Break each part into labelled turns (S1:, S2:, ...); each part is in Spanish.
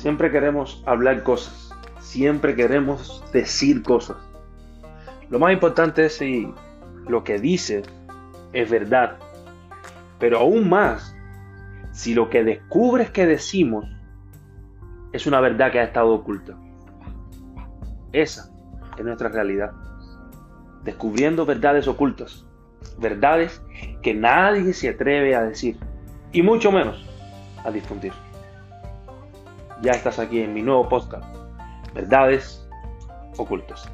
S1: Siempre queremos hablar cosas, siempre queremos decir cosas. Lo más importante es si lo que dices es verdad, pero aún más si lo que descubres que decimos es una verdad que ha estado oculta. Esa es nuestra realidad. Descubriendo verdades ocultas. Verdades que nadie se atreve a decir. Y mucho menos a difundir. Ya estás aquí en mi nuevo podcast. Verdades ocultas.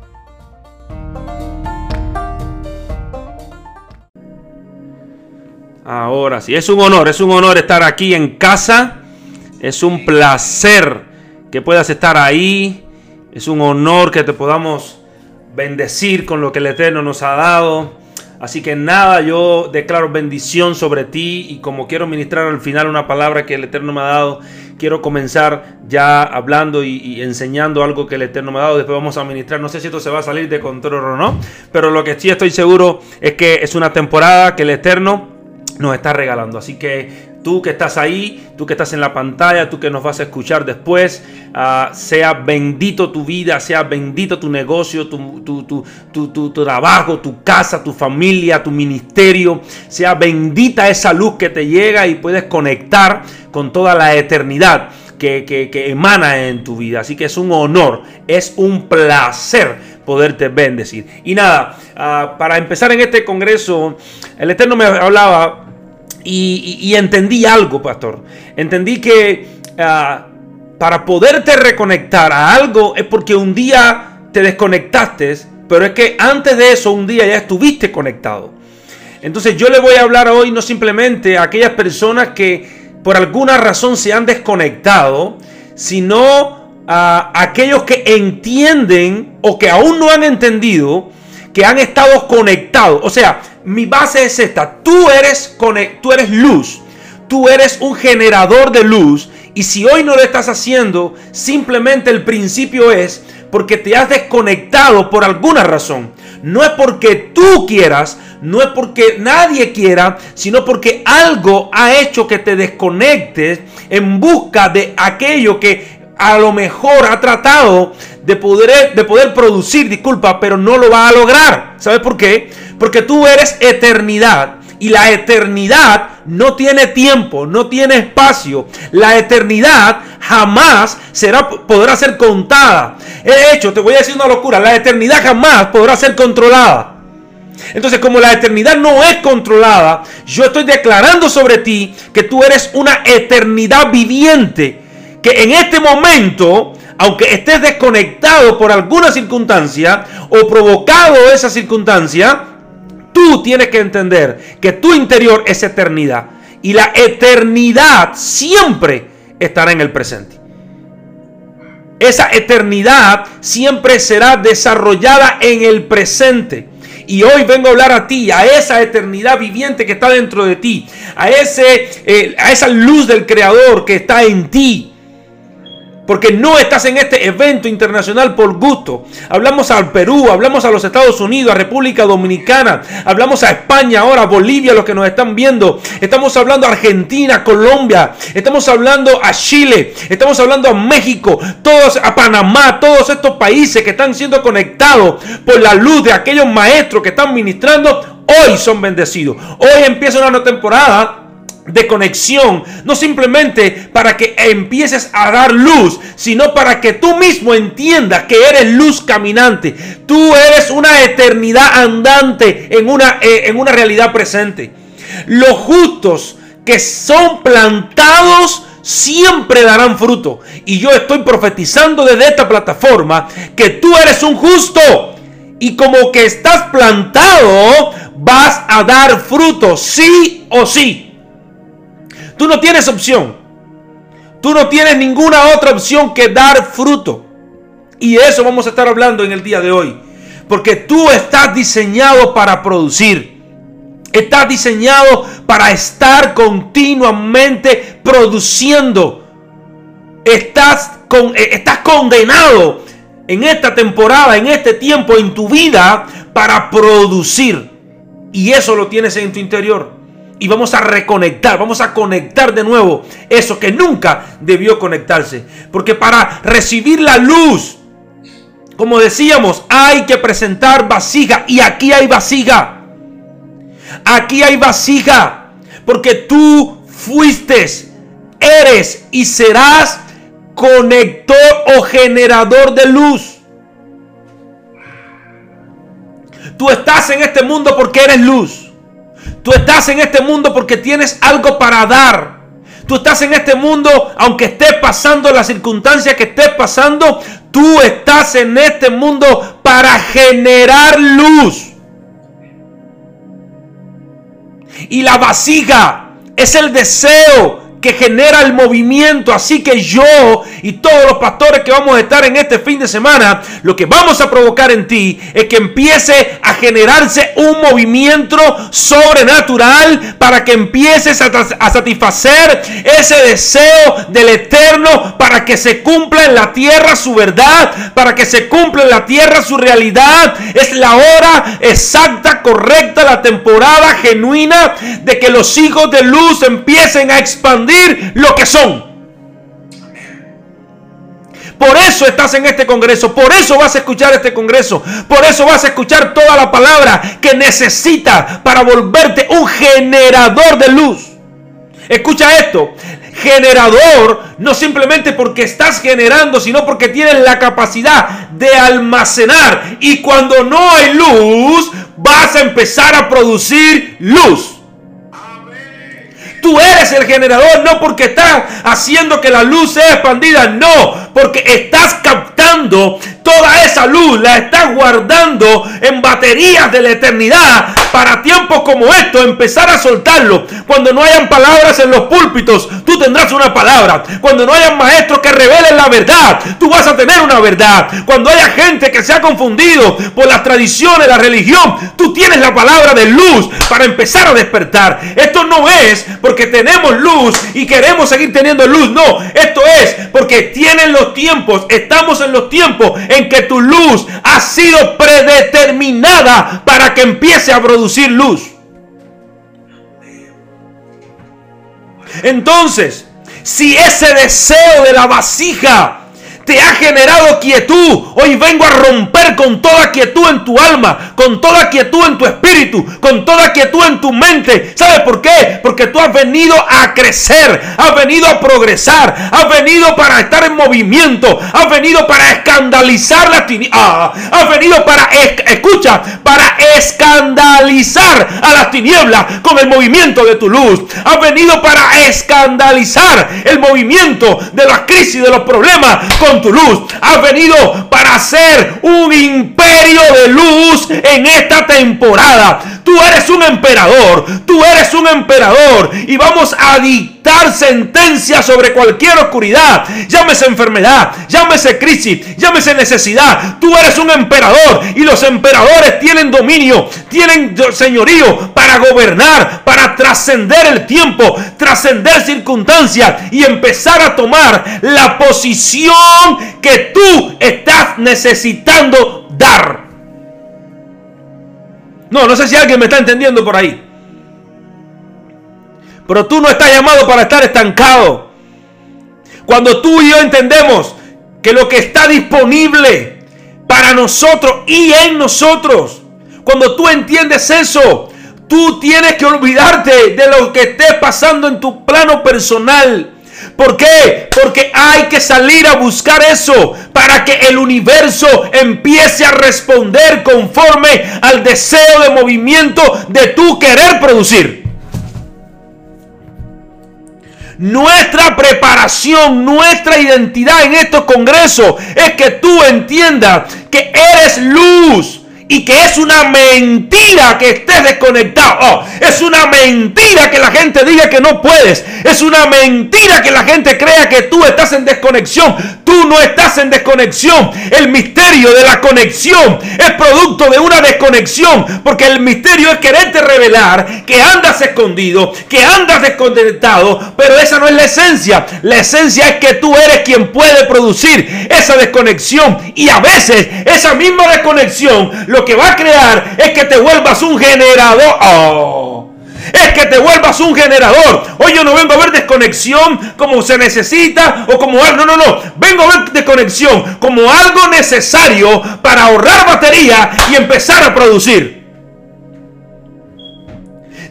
S1: Ahora sí, es un honor, es un honor estar aquí en casa. Es un placer que puedas estar ahí. Es un honor que te podamos bendecir con lo que el Eterno nos ha dado. Así que nada, yo declaro bendición sobre ti y como quiero ministrar al final una palabra que el Eterno me ha dado, quiero comenzar ya hablando y, enseñando algo que el Eterno me ha dado. Después vamos a ministrar, no sé si esto se va a salir de control o no, pero lo que sí estoy seguro es que es una temporada que el Eterno nos está regalando. Así que tú que estás ahí, tú que estás en la pantalla, tú que nos vas a escuchar después, ah, sea bendito tu vida, sea bendito tu negocio, tu, tu, trabajo, tu casa, tu familia, tu ministerio, sea bendita esa luz que te llega y puedes conectar con toda la eternidad. Que, emana en tu vida. Así que es un honor, es un placer poderte bendecir. Y nada, ah, para empezar en este congreso, el Eterno me hablaba y, entendí algo, pastor. Entendí que ah, para poderte reconectar a algo es porque un día te desconectaste, pero es que antes de eso un día ya estuviste conectado. Entonces yo le voy a hablar hoy no simplemente a aquellas personas que por alguna razón se han desconectado, sino a aquellos que entienden o que aún no han entendido que han estado conectados. O sea, mi base es esta. Tú eres, tú eres luz. Tú eres un generador de luz. Y si hoy no lo estás haciendo, simplemente el principio es porque te has desconectado por alguna razón. No es porque tú quieras, no es porque nadie quiera, sino porque algo ha hecho que te desconectes en busca de aquello que a lo mejor ha tratado de poder, de poder producir, disculpa, pero no lo va a lograr. ¿Sabes por qué? Porque tú eres eternidad. Y la eternidad no tiene tiempo, no tiene espacio. La eternidad jamás será, podrá ser contada. De hecho, te voy a decir una locura. La eternidad jamás podrá ser controlada. Entonces, como la eternidad no es controlada, yo estoy declarando sobre ti que tú eres una eternidad viviente. Que en este momento aunque estés desconectado por alguna circunstancia o provocado esa circunstancia, tú tienes que entender que tu interior es eternidad. Y la eternidad siempre estará en el presente. Esa eternidad siempre será desarrollada en el presente. Y hoy vengo a hablar a ti, a esa eternidad viviente que está dentro de ti, a, ese, eh, a esa luz del Creador que está en ti. Porque no estás en este evento internacional por gusto. Hablamos al Perú, hablamos a los Estados Unidos, a República Dominicana, hablamos a España ahora, a Bolivia, los que nos están viendo. Estamos hablando a Argentina, Colombia, estamos hablando a Chile, estamos hablando a México, todos a Panamá, todos estos países que están siendo conectados por la luz de aquellos maestros que están ministrando, hoy son bendecidos. Hoy empieza una nueva temporada de conexión, no simplemente para que empieces a dar luz, sino para que tú mismo entiendas que eres luz caminante. Tú eres una eternidad andante en una, eh, en una realidad presente. Los justos que son plantados siempre darán fruto. Y yo estoy profetizando desde esta plataforma que tú eres un justo. Y como que estás plantado, vas a dar fruto, sí o sí. Tú no tienes opción. Tú no tienes ninguna otra opción que dar fruto. Y eso vamos a estar hablando en el día de hoy. Porque tú estás diseñado para producir. Estás diseñado para estar continuamente produciendo. Estás, con, eh, estás condenado en esta temporada, en este tiempo, en tu vida, para producir. Y eso lo tienes en tu interior. Y vamos a reconectar, vamos a conectar de nuevo eso que nunca debió conectarse. Porque para recibir la luz, como decíamos, hay que presentar vasija y aquí hay vasija. Aquí hay vasija, porque tú fuiste, eres y serás conector o generador de luz. Tú estás en este mundo porque eres luz. Tú estás en este mundo porque tienes algo para dar. Tú estás en este mundo, aunque estés pasando la circunstancia que estés pasando, tú estás en este mundo para generar luz. Y la vasija es el deseo que genera el movimiento. Así que yo y todos los pastores que vamos a estar en este fin de semana, lo que vamos a provocar en ti es que empiece a generarse un movimiento sobrenatural para que empieces a, satisfacer ese deseo del eterno para que se cumpla en la tierra su verdad, para que se cumpla en la tierra su realidad. Es la hora exacta, correcta, la temporada genuina de que los hijos de luz empiecen a expandir lo que son. Por eso estás en este congreso, por eso vas a escuchar este congreso, por eso vas a escuchar toda la palabra que necesitas para volverte un generador de luz. Escucha esto, generador no simplemente porque estás generando, sino porque tienes la capacidad de almacenar y cuando no hay luz, vas a empezar a producir luz. Tú eres el generador, no porque estás haciendo que la luz sea expandida, no, porque estás captando toda esa luz, la estás guardando en baterías de la eternidad para tiempos como estos, empezar a soltarlo. Cuando no hayan palabras en los púlpitos, tú tendrás una palabra. Cuando no hayan maestros que revelen la verdad, tú vas a tener una verdad. Cuando haya gente que se ha confundido por las tradiciones, la religión, tú tienes la palabra de luz para empezar a despertar. Esto no es porque tenemos luz y queremos seguir teniendo luz, no. Esto es porque tienen los tiempos, estamos en los tiempos en que tu luz ha sido predeterminada para que empiece a producir luz. Entonces, si ese deseo de la vasija te ha generado quietud. Hoy vengo a romper con toda quietud en tu alma, con toda quietud en tu espíritu, con toda quietud en tu mente. ¿Sabes por qué? Porque tú has venido a crecer, has venido a progresar, has venido para estar en movimiento, has venido para escandalizar la tinieblas, ah, has venido para, escucha, para escandalizar a las tinieblas con el movimiento de tu luz. Has venido para escandalizar el movimiento de las crisis, de los problemas tu luz. Has venido para hacer un imperio de luz en esta temporada. Tú eres un emperador. Tú eres un emperador. Y vamos a dictar sentencia sobre cualquier oscuridad. Llámese enfermedad. Llámese crisis. Llámese necesidad. Tú eres un emperador. Y los emperadores tienen dominio. Tienen señorío para gobernar. Para trascender el tiempo. Trascender circunstancias. Y empezar a tomar la posición que tú estás necesitando dar. No, no sé si alguien me está entendiendo por ahí. Pero tú no estás llamado para estar estancado. Cuando tú y yo entendemos que lo que está disponible para nosotros y en nosotros, cuando tú entiendes eso, tú tienes que olvidarte de lo que esté pasando en tu plano personal ¿Por qué? Porque hay que salir a buscar eso para que el universo empiece a responder conforme al deseo de movimiento de tu querer producir. Nuestra preparación, nuestra identidad en estos congresos es que tú entiendas que eres luz y que es una mentira que estés desconectado. Oh, es una mentira que la gente diga que no puedes. Es una mentira que la gente crea que tú estás en desconexión. Tú no estás en desconexión. El misterio de la conexión es producto de una desconexión. Porque el misterio es quererte revelar que andas escondido, que andas desconectado. Pero esa no es la esencia. La esencia es que tú eres quien puede producir esa desconexión. Y a veces esa misma desconexión lo que va a crear es que te vuelvas un generador. Oh, es que te vuelvas un generador. Hoy yo no vengo a ver desconexión como se necesita o como algo. No, no, no. Vengo a ver desconexión como algo necesario para ahorrar batería y empezar a producir.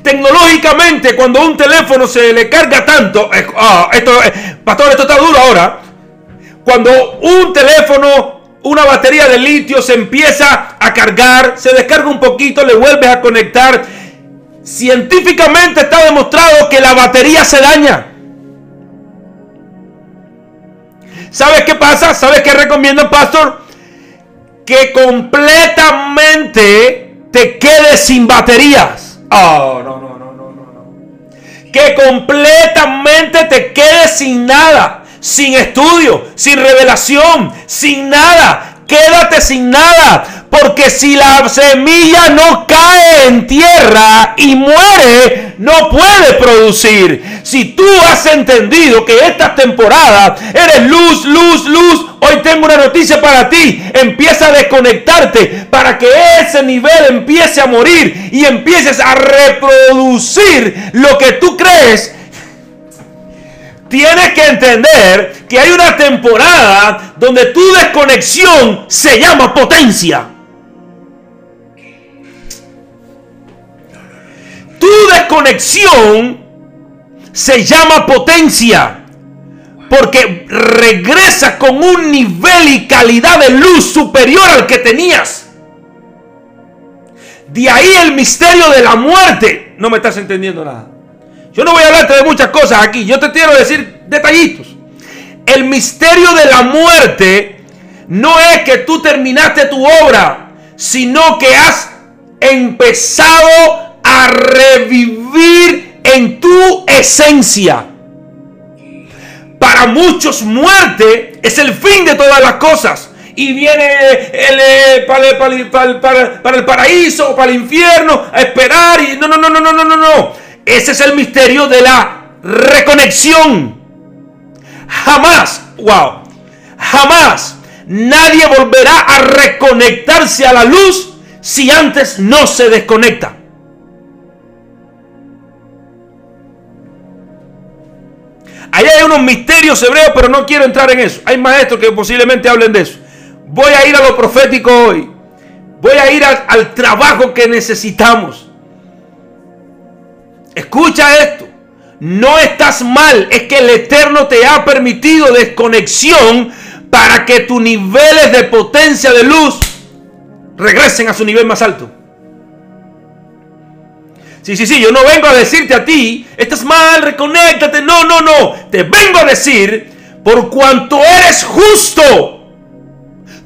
S1: Tecnológicamente, cuando un teléfono se le carga tanto, ah, esto, pastor, esto está duro ahora. Cuando un teléfono, una batería de litio se empieza a cargar, se descarga un poquito, le vuelves a conectar. Científicamente está demostrado que la batería se daña. ¿Sabes qué pasa? ¿Sabes qué recomienda pastor? Que completamente te quedes sin baterías. Oh, no, no, no, no, no. Que completamente te quedes sin nada, sin estudio, sin revelación, sin nada. Quédate sin nada, porque si la semilla no cae en tierra y muere, no puede producir. Si tú has entendido que esta temporada eres luz, luz, luz, Hoy tengo una noticia para ti. Empieza a desconectarte para que ese nivel empiece a morir y empieces a reproducir lo que tú crees. Tienes que entender que hay una temporada donde tu desconexión se llama potencia. Tu desconexión se llama potencia. Porque regresas con un nivel y calidad de luz superior al que tenías. De ahí el misterio de la muerte. No me estás entendiendo nada. Yo no voy a hablarte de muchas cosas aquí. Yo te quiero decir detallitos. El misterio de la muerte no es que tú terminaste tu obra, sino que has empezado a revivir en tu esencia. Para muchos muerte es el fin de todas las cosas. Y viene el, para, para, el paraíso, para el infierno, a esperar. Y no, no, no, no, no, no, no. Ese es el misterio de la reconexión. Jamás, wow, jamás nadie volverá a reconectarse a la luz si antes no se desconecta. Ahí hay unos misterios hebreos, pero no quiero entrar en eso. Hay maestros que posiblemente hablen de eso. Voy a ir a lo profético hoy. Voy a ir al, trabajo que necesitamos. Escucha esto. No estás mal. Es que el Eterno te ha permitido desconexión para que tus niveles de potencia de luz regresen a su nivel más alto. Sí, sí, sí, yo no vengo a decirte a ti, estás mal, reconéctate. No, no, no. Te vengo a decir, por cuanto eres justo,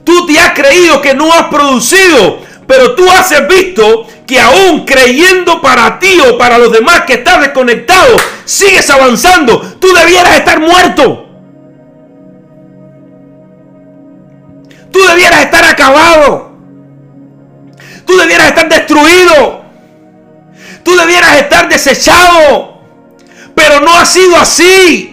S1: tú te has creído que no has producido, pero tú has visto que aún creyendo para ti o para los demás que estás desconectado, sigues avanzando. Tú debieras estar muerto. Tú debieras estar acabado. Tú debieras estar destruido. Tú debieras estar desechado. Pero no ha sido así.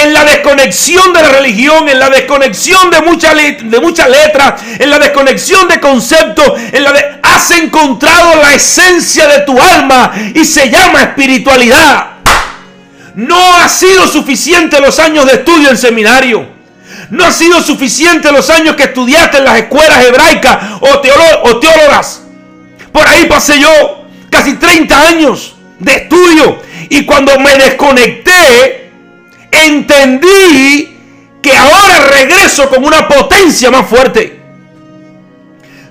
S1: En la desconexión de la religión, en la desconexión de muchas de mucha letras, en la desconexión de conceptos, en la de, has encontrado la esencia de tu alma y se llama espiritualidad. No ha sido suficiente los años de estudio en seminario. No ha sido suficiente los años que estudiaste en las escuelas hebraicas o, o teólogas. Por ahí pasé yo casi 30 años de estudio. Y cuando me desconecté, entendí que ahora regreso con una potencia más fuerte.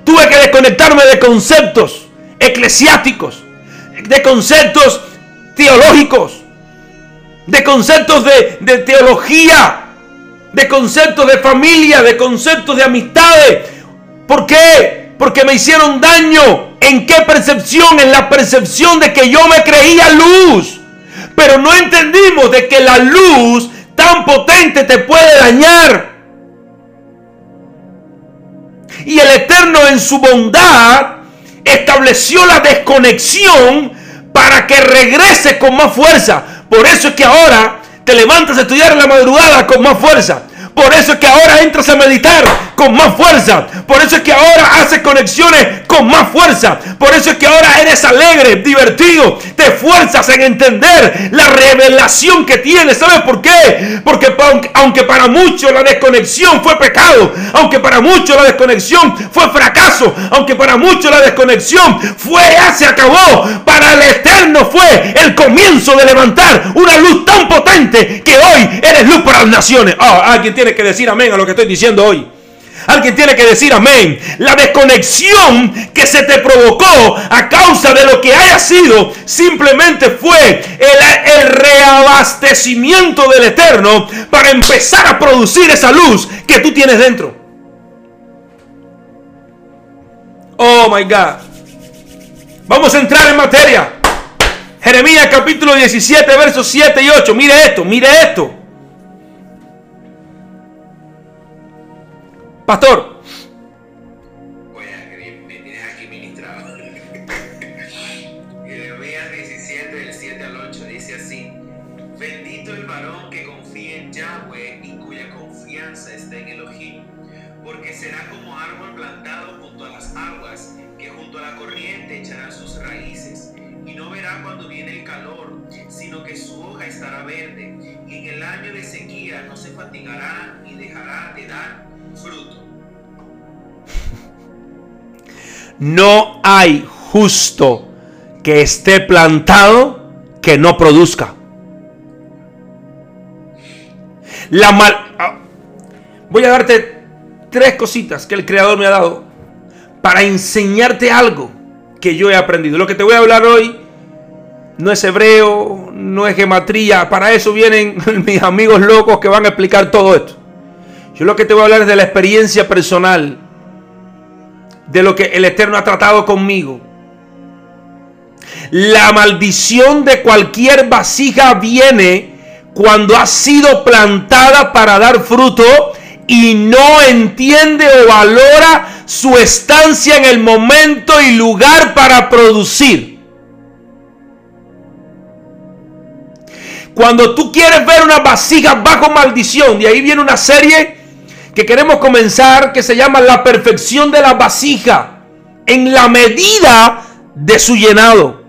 S1: Tuve que desconectarme de conceptos eclesiásticos, de conceptos teológicos, de conceptos de, teología, de conceptos de familia, de conceptos de amistades. ¿Por qué? Porque me hicieron daño ¿En qué percepción? En la percepción de que yo me creía luz. Pero no entendimos de que la luz tan potente te puede dañar. Y el Eterno en su bondad estableció la desconexión para que regrese con más fuerza. Por eso es que ahora te levantas a estudiar en la madrugada con más fuerza. Por eso es que ahora entras a meditar con más fuerza. Por eso es que ahora haces conexiones con más fuerza. Por eso es que ahora eres alegre, divertido. Te esfuerzas en entender la revelación que tienes. ¿Sabes por qué? Porque aunque para muchos la desconexión fue pecado, aunque para muchos la desconexión fue fracaso, aunque para muchos la desconexión fue ya se acabó, para el eterno fue el comienzo de levantar una luz tan potente que hoy eres luz para las naciones. Oh, alguien tiene que decir amén a lo que estoy diciendo hoy. Alguien tiene que decir amén. La desconexión que se te provocó a causa de lo que haya sido simplemente fue el, reabastecimiento del Eterno para empezar a producir esa luz que tú tienes dentro. Oh my God. Vamos a entrar en materia. Jeremías capítulo 17, versos 7 y 8. Mire esto, mire esto. Pastor.
S2: me tienes aquí ministrado. Jeremías 17, del 7 al 8, dice así. Bendito el varón que confía en Yahweh y cuya confianza está en Elohim, porque será como árbol plantado junto a las aguas, que junto a la corriente echará sus raíces, y no verá cuando viene el calor, sino que su hoja estará verde, y en el año de sequía no se fatigará y dejará de dar fruto.
S1: No hay justo que esté plantado que no produzca. La mal... Ah, voy a darte tres cositas que el Creador me ha dado para enseñarte algo que yo he aprendido. Lo que te voy a hablar hoy no es hebreo, no es gematría. Para eso vienen mis amigos locos que van a explicar todo esto. Yo lo que te voy a hablar es de la experiencia personal, de lo que el Eterno ha tratado conmigo. La maldición de cualquier vasija viene cuando ha sido plantada para dar fruto y no entiende o valora su estancia en el momento y lugar para producir. Cuando tú quieres ver una vasija bajo maldición, de ahí viene una serie que queremos comenzar que se llama La perfección de la vasija en la medida de su llenado.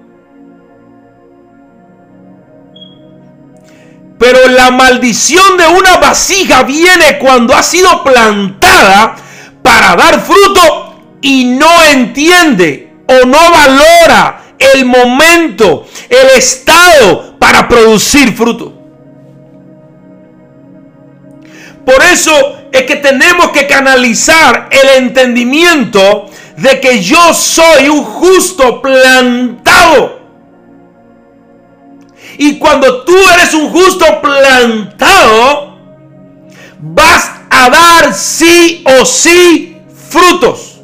S1: Pero la maldición de una vasija viene cuando ha sido plantada para dar fruto y no entiende o no valora el momento, el estado para producir fruto. Por eso es que tenemos que canalizar el entendimiento de que yo soy un justo plantado. Y cuando tú eres un justo plantado, vas a dar sí o sí frutos.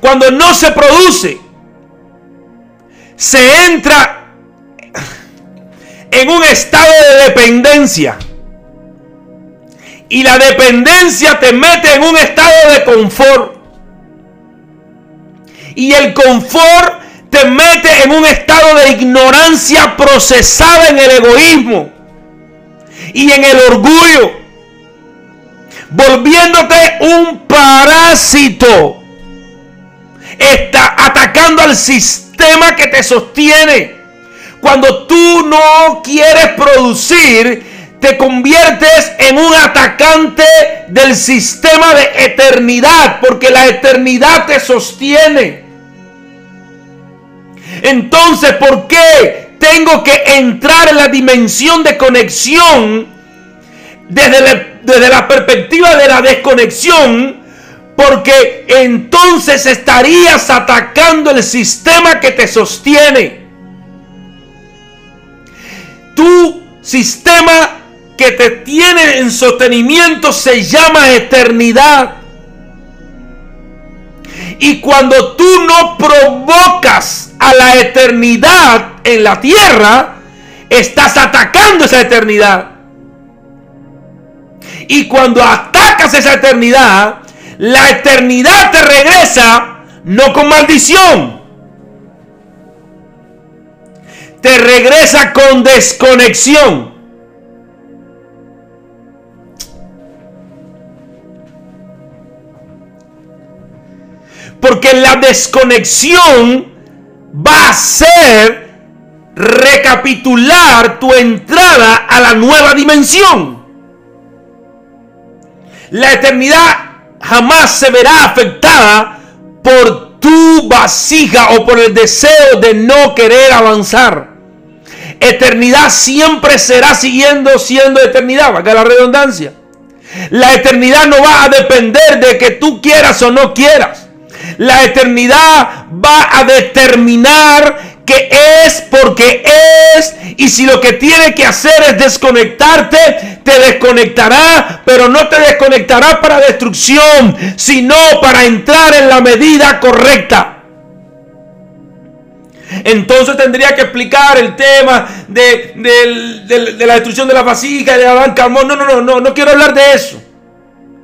S1: Cuando no se produce, se entra en un estado de dependencia. Y la dependencia te mete en un estado de confort. Y el confort te mete en un estado de ignorancia procesada en el egoísmo y en el orgullo. Volviéndote un parásito. Está atacando al sistema que te sostiene. Cuando tú no quieres producir, te conviertes en un atacante del sistema de eternidad, porque la eternidad te sostiene. Entonces, ¿por qué tengo que entrar en la dimensión de conexión desde la, desde la perspectiva de la desconexión? Porque entonces estarías atacando el sistema que te sostiene. Tu sistema que te tiene en sostenimiento se llama eternidad. Y cuando tú no provocas a la eternidad en la tierra, estás atacando esa eternidad. Y cuando atacas esa eternidad, la eternidad te regresa no con maldición. Te regresa con desconexión. En la desconexión va a ser recapitular tu entrada a la nueva dimensión. La eternidad jamás se verá afectada por tu vasija o por el deseo de no querer avanzar. Eternidad siempre será siguiendo siendo eternidad, valga la redundancia. La eternidad no va a depender de que tú quieras o no quieras. La eternidad va a determinar que es porque es. Y si lo que tiene que hacer es desconectarte, te desconectará, pero no te desconectará para destrucción, sino para entrar en la medida correcta. Entonces tendría que explicar el tema de, la destrucción de la vasija de Adán Carmón. No, no, no, no, no quiero hablar de eso.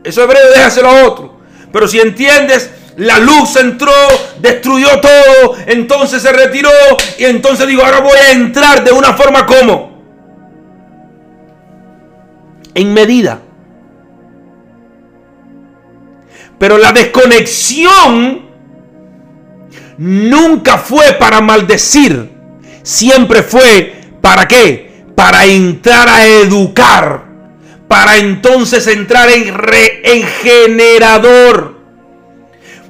S1: Eso hebreo déjaselo a otro. Pero si entiendes, la luz entró, destruyó todo, entonces se retiró y entonces digo, ahora voy a entrar de una forma como. En medida. Pero la desconexión nunca fue para maldecir, siempre fue para qué? Para entrar a educar, para entonces entrar en, regenerador.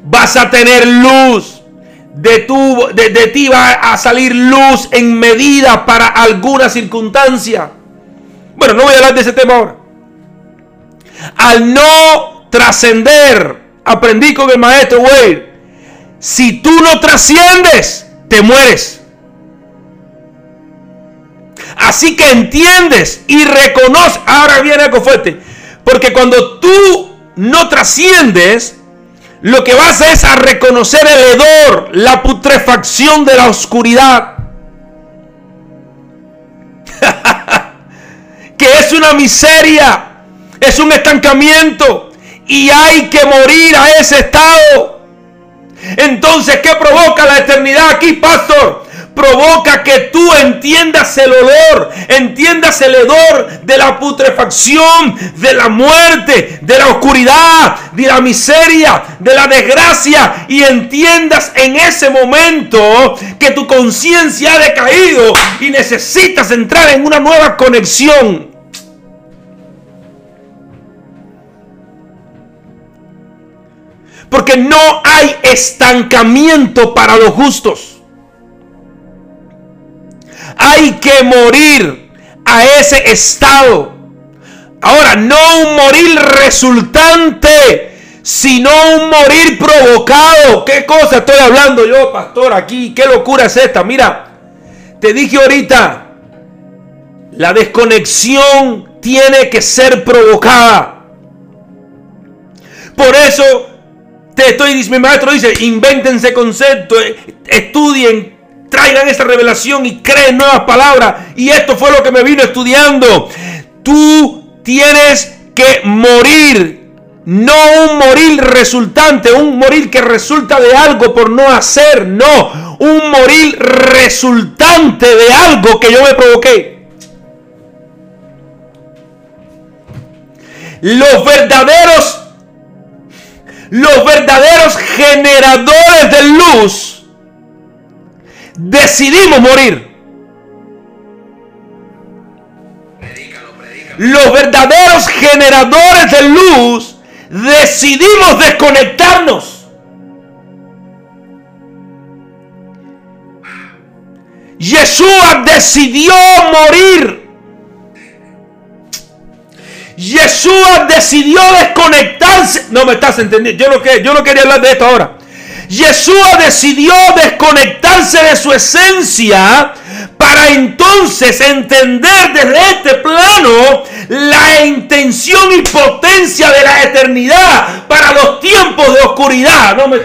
S1: Vas a tener luz. De, tu, de, de ti va a salir luz en medida para alguna circunstancia. Bueno, no voy a hablar de ese tema ahora. Al no trascender, aprendí con el maestro Wade si tú no trasciendes, te mueres. Así que entiendes y reconoces. Ahora viene algo fuerte. Porque cuando tú no trasciendes, lo que vas es a reconocer el hedor, la putrefacción de la oscuridad. que es una miseria, es un estancamiento y hay que morir a ese estado. Entonces, ¿qué provoca la eternidad aquí, pastor? Provoca que tú entiendas el olor, entiendas el hedor de la putrefacción, de la muerte, de la oscuridad, de la miseria, de la desgracia y entiendas en ese momento que tu conciencia ha decaído y necesitas entrar en una nueva conexión Porque no hay estancamiento para los justos. Hay que morir a ese estado. Ahora, no un morir resultante, sino un morir provocado. ¿Qué cosa estoy hablando yo, pastor, aquí? ¿Qué locura es esta? Mira, te dije ahorita, la desconexión tiene que ser provocada. Por eso te estoy, mi maestro dice, invéntense conceptos, eh, estudien, traigan esa revelación y creen nuevas palabras. Y esto fue lo que me vino estudiando. Tú tienes que morir. No un morir resultante, un morir que resulta de algo por no hacer. No, un morir resultante de algo que yo me provoqué. Los verdaderos los verdaderos generadores de luz, decidimos morir. Los verdaderos generadores de luz, decidimos desconectarnos. Yeshua decidió morir Yeshua decidió desconectarse. No me estás entendiendo. Yo no, yo no quería hablar de esto ahora. Yeshua decidió desconectarse de su esencia para entonces entender desde este plano la intención y potencia de la eternidad para los tiempos de oscuridad. No, me,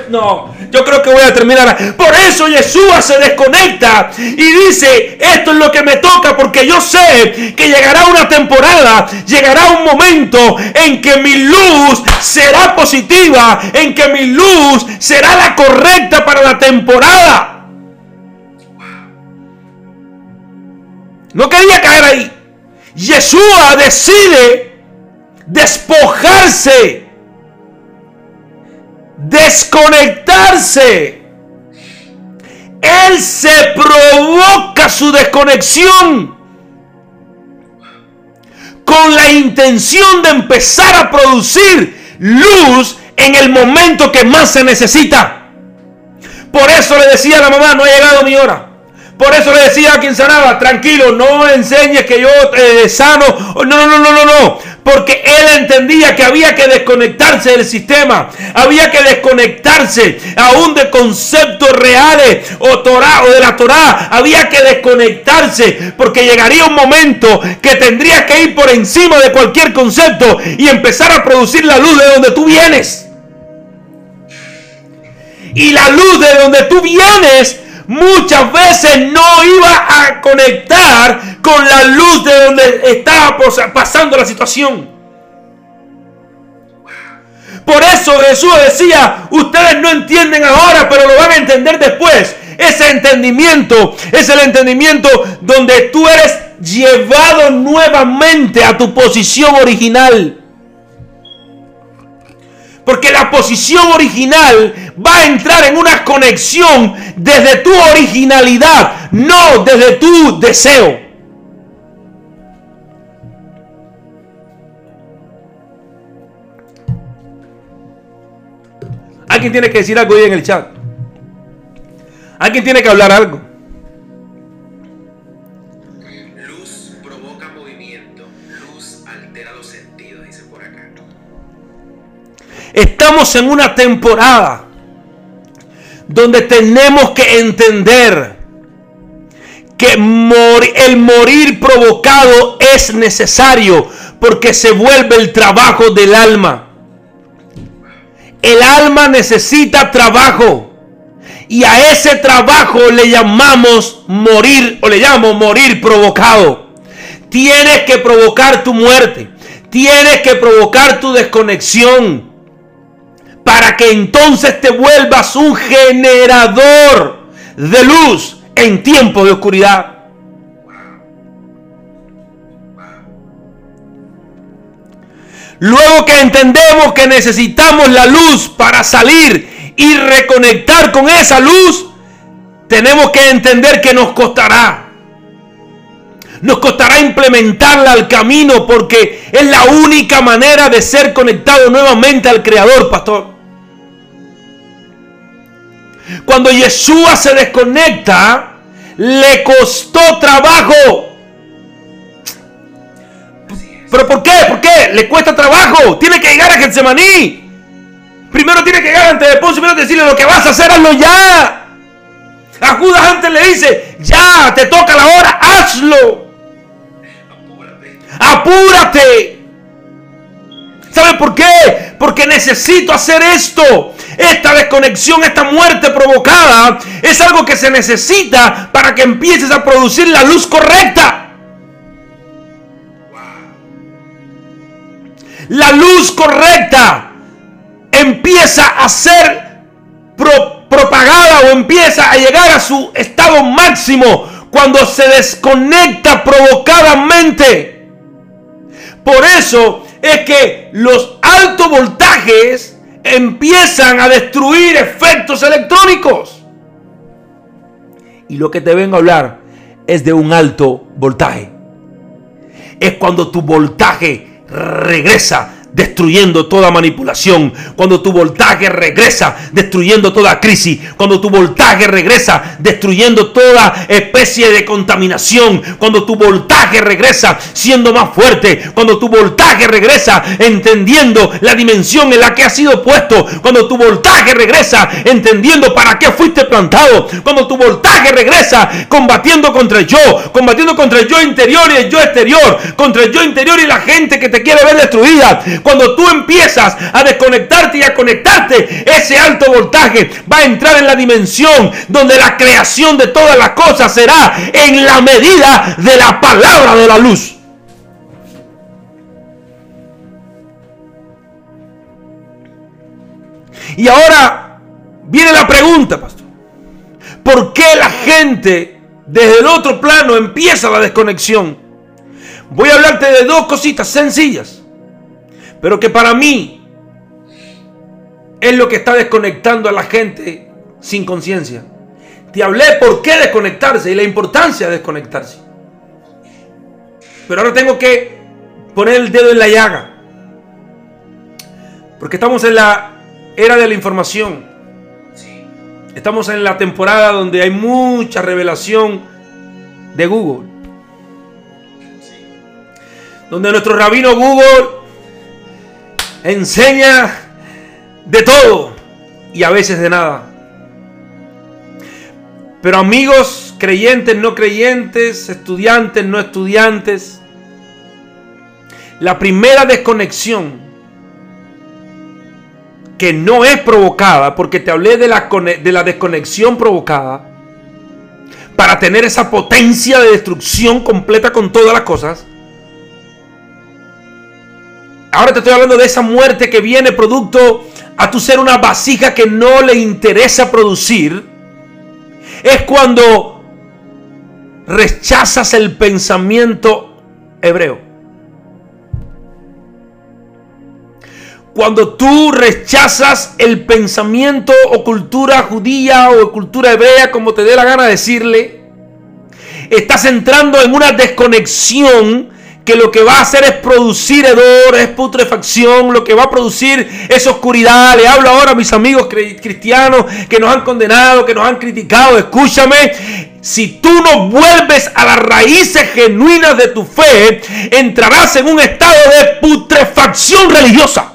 S1: yo creo que voy a terminar. Por eso Yeshua se desconecta y dice, esto es lo que me toca porque yo sé que llegará una temporada, llegará un momento en que mi luz será positiva, en que mi luz será la correcta para la temporada. No quería caer ahí. Yeshua decide despojarse desconectarse. Él se provoca su desconexión con la intención de empezar a producir luz en el momento que más se necesita. Por eso le decía a la mamá, no ha llegado mi hora. Por eso le decía a quien sanaba, tranquilo, no enseñes que yo eh, sano. No, no, no, no, no. Porque él entendía que había que desconectarse del sistema. Había que desconectarse aún de conceptos reales o, Torah, o de la Torah. Había que desconectarse porque llegaría un momento que tendría que ir por encima de cualquier concepto y empezar a producir la luz de donde tú vienes. Y la luz de donde tú vienes muchas veces no iba a conectar con la luz de donde estaba pasando la situación. Por eso Jesús decía, ustedes no entienden ahora, pero lo van a entender después. Ese entendimiento es el entendimiento donde tú eres llevado nuevamente a tu posición original. Porque la posición original va a entrar en una conexión desde tu originalidad, no desde tu deseo. Alguien tiene que decir algo ahí en el chat. Alguien tiene que hablar algo. Estamos en una temporada donde tenemos que entender que el morir provocado es necesario porque se vuelve el trabajo del alma. El alma necesita trabajo. Y a ese trabajo le llamamos morir o le llamo morir provocado. Tienes que provocar tu muerte. Tienes que provocar tu desconexión para que entonces te vuelvas un generador de luz en tiempo de oscuridad. Luego que entendemos que necesitamos la luz para salir y reconectar con esa luz, tenemos que entender que nos costará. Nos costará implementarla al camino porque es la única manera de ser conectado nuevamente al Creador, pastor. Cuando Yeshua se desconecta, le costó trabajo. ¿Pero por qué? ¿Por qué? Le cuesta trabajo. Tiene que llegar a Getsemaní. Primero tiene que llegar ante el Poncio y decirle lo que vas a hacer, hazlo ya. A Judas antes le dice, ya, te toca la hora, hazlo. Apúrate. ¿Sabe por qué? Porque necesito hacer esto. Esta desconexión, esta muerte provocada es algo que se necesita para que empieces a producir la luz correcta. La luz correcta empieza a ser propagada o empieza a llegar a su estado máximo cuando se desconecta provocadamente. Por eso es que los altos voltajes empiezan a destruir efectos electrónicos. Y lo que te vengo a hablar es de un alto voltaje. Es cuando tu voltaje regresa destruyendo toda manipulación, cuando tu voltaje regresa destruyendo toda crisis, cuando tu voltaje regresa destruyendo toda especie de contaminación, cuando tu voltaje regresa siendo más fuerte, cuando tu voltaje regresa entendiendo la dimensión en la que ha sido puesto, cuando tu voltaje regresa entendiendo para qué fuiste plantado, cuando tu voltaje regresa combatiendo contra el yo, combatiendo contra el yo interior y el yo exterior, contra el yo interior y la gente que te quiere ver destruida, cuando tú empiezas a desconectarte y a conectarte, ese alto voltaje va a entrar en la dimensión donde la creación de todas las cosas será en la medida de la palabra de la luz. Y ahora viene la pregunta, pastor. ¿Por qué la gente desde el otro plano empieza la desconexión? Voy a hablarte de dos cositas sencillas pero que para mí es lo que está desconectando a la gente sin conciencia. Te hablé por qué desconectarse y la importancia de desconectarse. Pero ahora tengo que poner el dedo en la llaga. Porque estamos en la era de la información. Estamos en la temporada donde hay mucha revelación de Google. Donde nuestro rabino Google enseña de todo y a veces de nada. Pero amigos, creyentes, no creyentes, estudiantes, no estudiantes, la primera desconexión que no es provocada, porque te hablé de la, de la desconexión provocada, para tener esa potencia de destrucción completa con todas las cosas. Ahora te estoy hablando de esa muerte que viene producto a tu ser una vasija que no le interesa producir. Es cuando rechazas el pensamiento hebreo. Cuando tú rechazas el pensamiento o cultura judía o cultura hebrea, como te dé la gana decirle, estás entrando en una desconexión que lo que va a hacer es producir hedor, es putrefacción, lo que va a producir es oscuridad. Le hablo ahora a mis amigos cristianos que nos han condenado, que nos han criticado. Escúchame, si tú no vuelves a las raíces genuinas de tu fe, entrarás en un estado de putrefacción religiosa.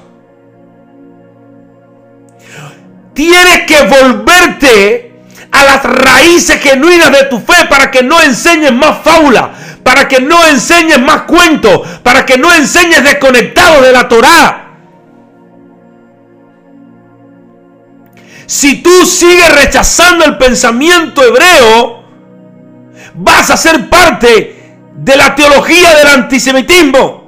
S1: Tienes que volverte a las raíces genuinas de tu fe para que no enseñes más fábula, para que no enseñes más cuentos, para que no enseñes desconectado de la Torá. Si tú sigues rechazando el pensamiento hebreo, vas a ser parte de la teología del antisemitismo.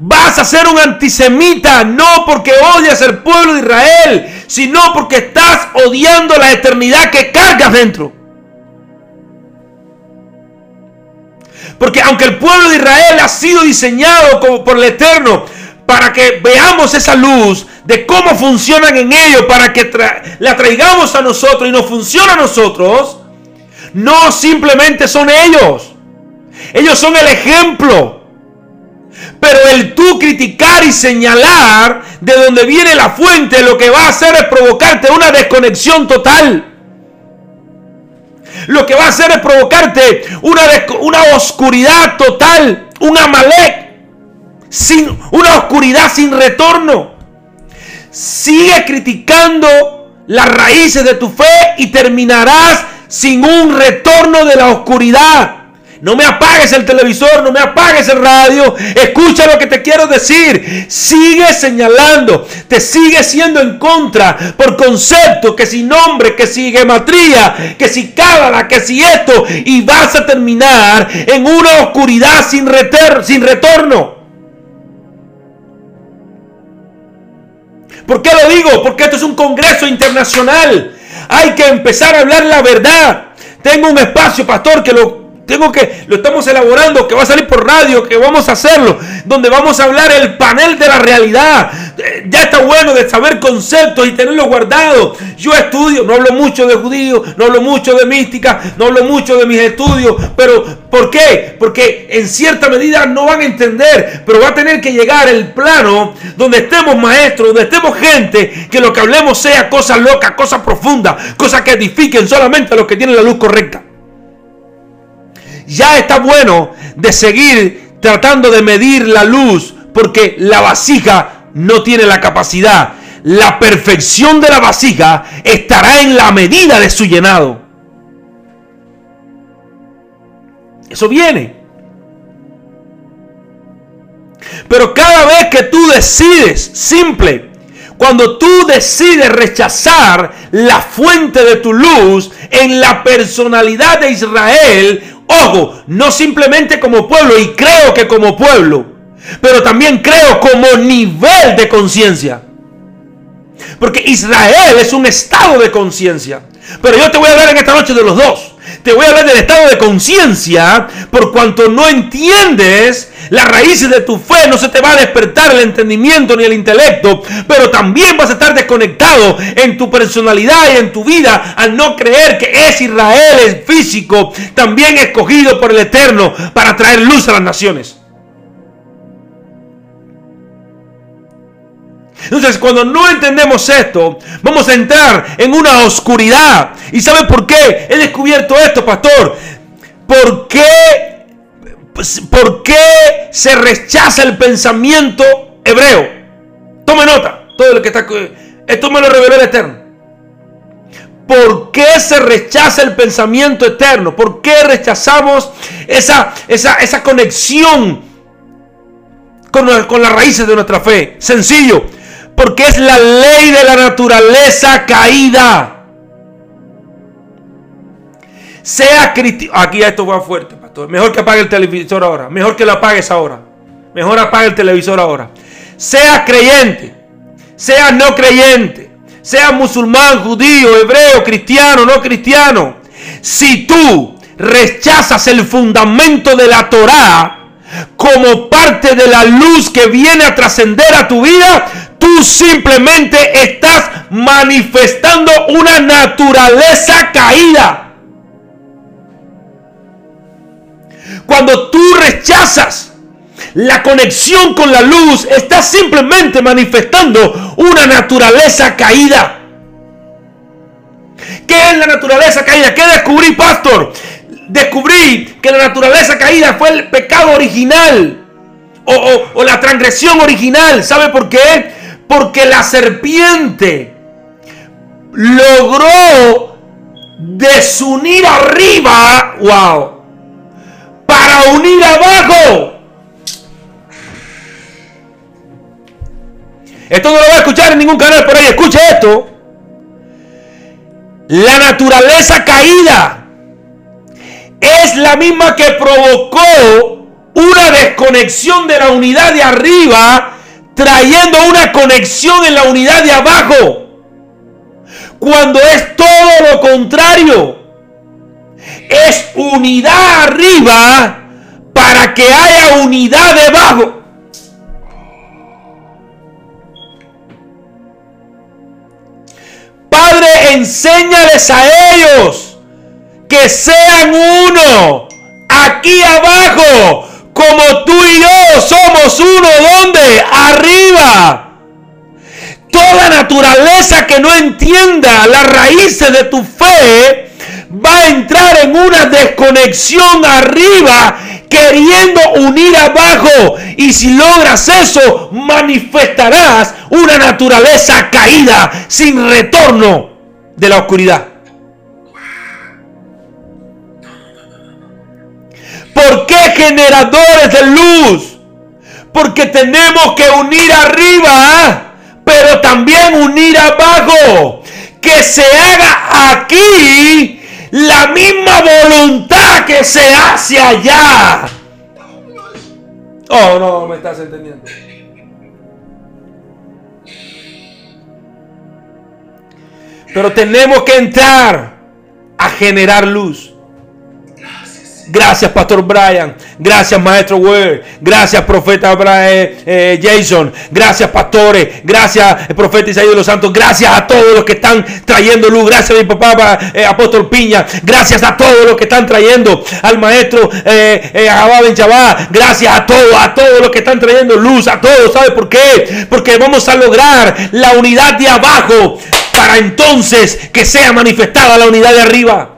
S1: Vas a ser un antisemita no porque odias al pueblo de Israel, sino porque estás odiando la eternidad que cargas dentro. Porque aunque el pueblo de Israel ha sido diseñado como por el Eterno para que veamos esa luz de cómo funcionan en ellos, para que la traigamos a nosotros y nos funciona a nosotros, no simplemente son ellos. Ellos son el ejemplo. Pero el tú criticar y señalar de dónde viene la fuente, lo que va a hacer es provocarte una desconexión total. Lo que va a hacer es provocarte una, una oscuridad total, un amalek, sin, una oscuridad sin retorno. Sigue criticando las raíces de tu fe y terminarás sin un retorno de la oscuridad. No me apagues el televisor, no me apagues el radio. Escucha lo que te quiero decir. Sigue señalando, te sigue siendo en contra por concepto, que si nombre, que si gematría, que si cábala, que si esto. Y vas a terminar en una oscuridad sin, sin retorno. ¿Por qué lo digo? Porque esto es un congreso internacional. Hay que empezar a hablar la verdad. Tengo un espacio, pastor, que lo tengo que, lo estamos elaborando, que va a salir por radio, que vamos a hacerlo, donde vamos a hablar el panel de la realidad. Eh, ya está bueno de saber conceptos y tenerlos guardados. Yo estudio, no hablo mucho de judío, no hablo mucho de mística, no hablo mucho de mis estudios, pero ¿por qué? Porque en cierta medida no van a entender, pero va a tener que llegar el plano donde estemos maestros, donde estemos gente, que lo que hablemos sea cosas locas, cosas profundas, cosas que edifiquen solamente a los que tienen la luz correcta ya está bueno de seguir tratando de medir la luz porque la vasija no tiene la capacidad. La perfección de la vasija estará en la medida de su llenado. Eso viene. Pero cada vez que tú decides, simple, cuando tú decides rechazar la fuente de tu luz en la personalidad de Israel, Ojo, no simplemente como pueblo, y creo que como pueblo, pero también creo como nivel de conciencia. Porque Israel es un estado de conciencia. Pero yo te voy a hablar en esta noche de los dos. Te voy a hablar del estado de conciencia, por cuanto no entiendes las raíces de tu fe, no se te va a despertar el entendimiento ni el intelecto, pero también vas a estar desconectado en tu personalidad y en tu vida al no creer que es Israel, es físico, también escogido por el Eterno para traer luz a las naciones. Entonces, cuando no entendemos esto, vamos a entrar en una oscuridad. ¿Y sabe por qué he descubierto esto, pastor? ¿Por qué, pues, ¿Por qué se rechaza el pensamiento hebreo? Tome nota, todo lo que está. Esto me lo reveló el Eterno. ¿Por qué se rechaza el pensamiento eterno? ¿Por qué rechazamos esa, esa, esa conexión con, con las raíces de nuestra fe? Sencillo, porque es la ley de la naturaleza caída. Sea crítico. Aquí esto va fuerte, pastor. Mejor que apague el televisor ahora. Mejor que lo apagues ahora. Mejor apague el televisor ahora. Sea creyente. Sea no creyente. Sea musulmán, judío, hebreo, cristiano, no cristiano. Si tú rechazas el fundamento de la Torah como parte de la luz que viene a trascender a tu vida, Tú simplemente estás manifestando una naturaleza caída. Cuando tú rechazas la conexión con la luz, estás simplemente manifestando una naturaleza caída. ¿Qué es la naturaleza caída? ¿Qué descubrí, pastor? Descubrí que la naturaleza caída fue el pecado original o, la transgresión original. ¿Sabe por qué? Porque la serpiente logró desunir arriba, wow, para unir abajo. Esto no lo voy a escuchar en ningún canal por ahí. Escuche esto. La naturaleza caída es la misma que provocó una desconexión de la unidad de arriba trayendo una conexión en la unidad de abajo. Cuando es todo lo contrario. Es unidad arriba para que haya unidad debajo. Padre, enséñales a ellos que sean uno aquí abajo como tú y yo somos uno, ¿dónde? Arriba. Toda naturaleza que no entienda las raíces de tu fe va a entrar en una desconexión arriba queriendo unir abajo. Y si logras eso, manifestarás una naturaleza caída sin retorno de la oscuridad. ¿Por qué generadores de luz? Porque tenemos que unir arriba, pero también unir abajo. Que se haga aquí la misma voluntad que se hace allá. Oh, no, me estás entendiendo. Pero tenemos que entrar a generar luz. Gracias, Pastor Brian. Gracias, Maestro Word. Gracias, Profeta eh, eh, Jason. Gracias, pastores. Gracias, Profeta Isaías de los Santos. Gracias a todos los que están trayendo luz. Gracias a mi papá, eh, Apóstol Piña. Gracias a todos los que están trayendo al Maestro eh, Ben Chabá. Gracias a todos, a todos los que están trayendo luz. A todos. ¿Sabe por qué? Porque vamos a lograr la unidad de abajo para entonces que sea manifestada la unidad de arriba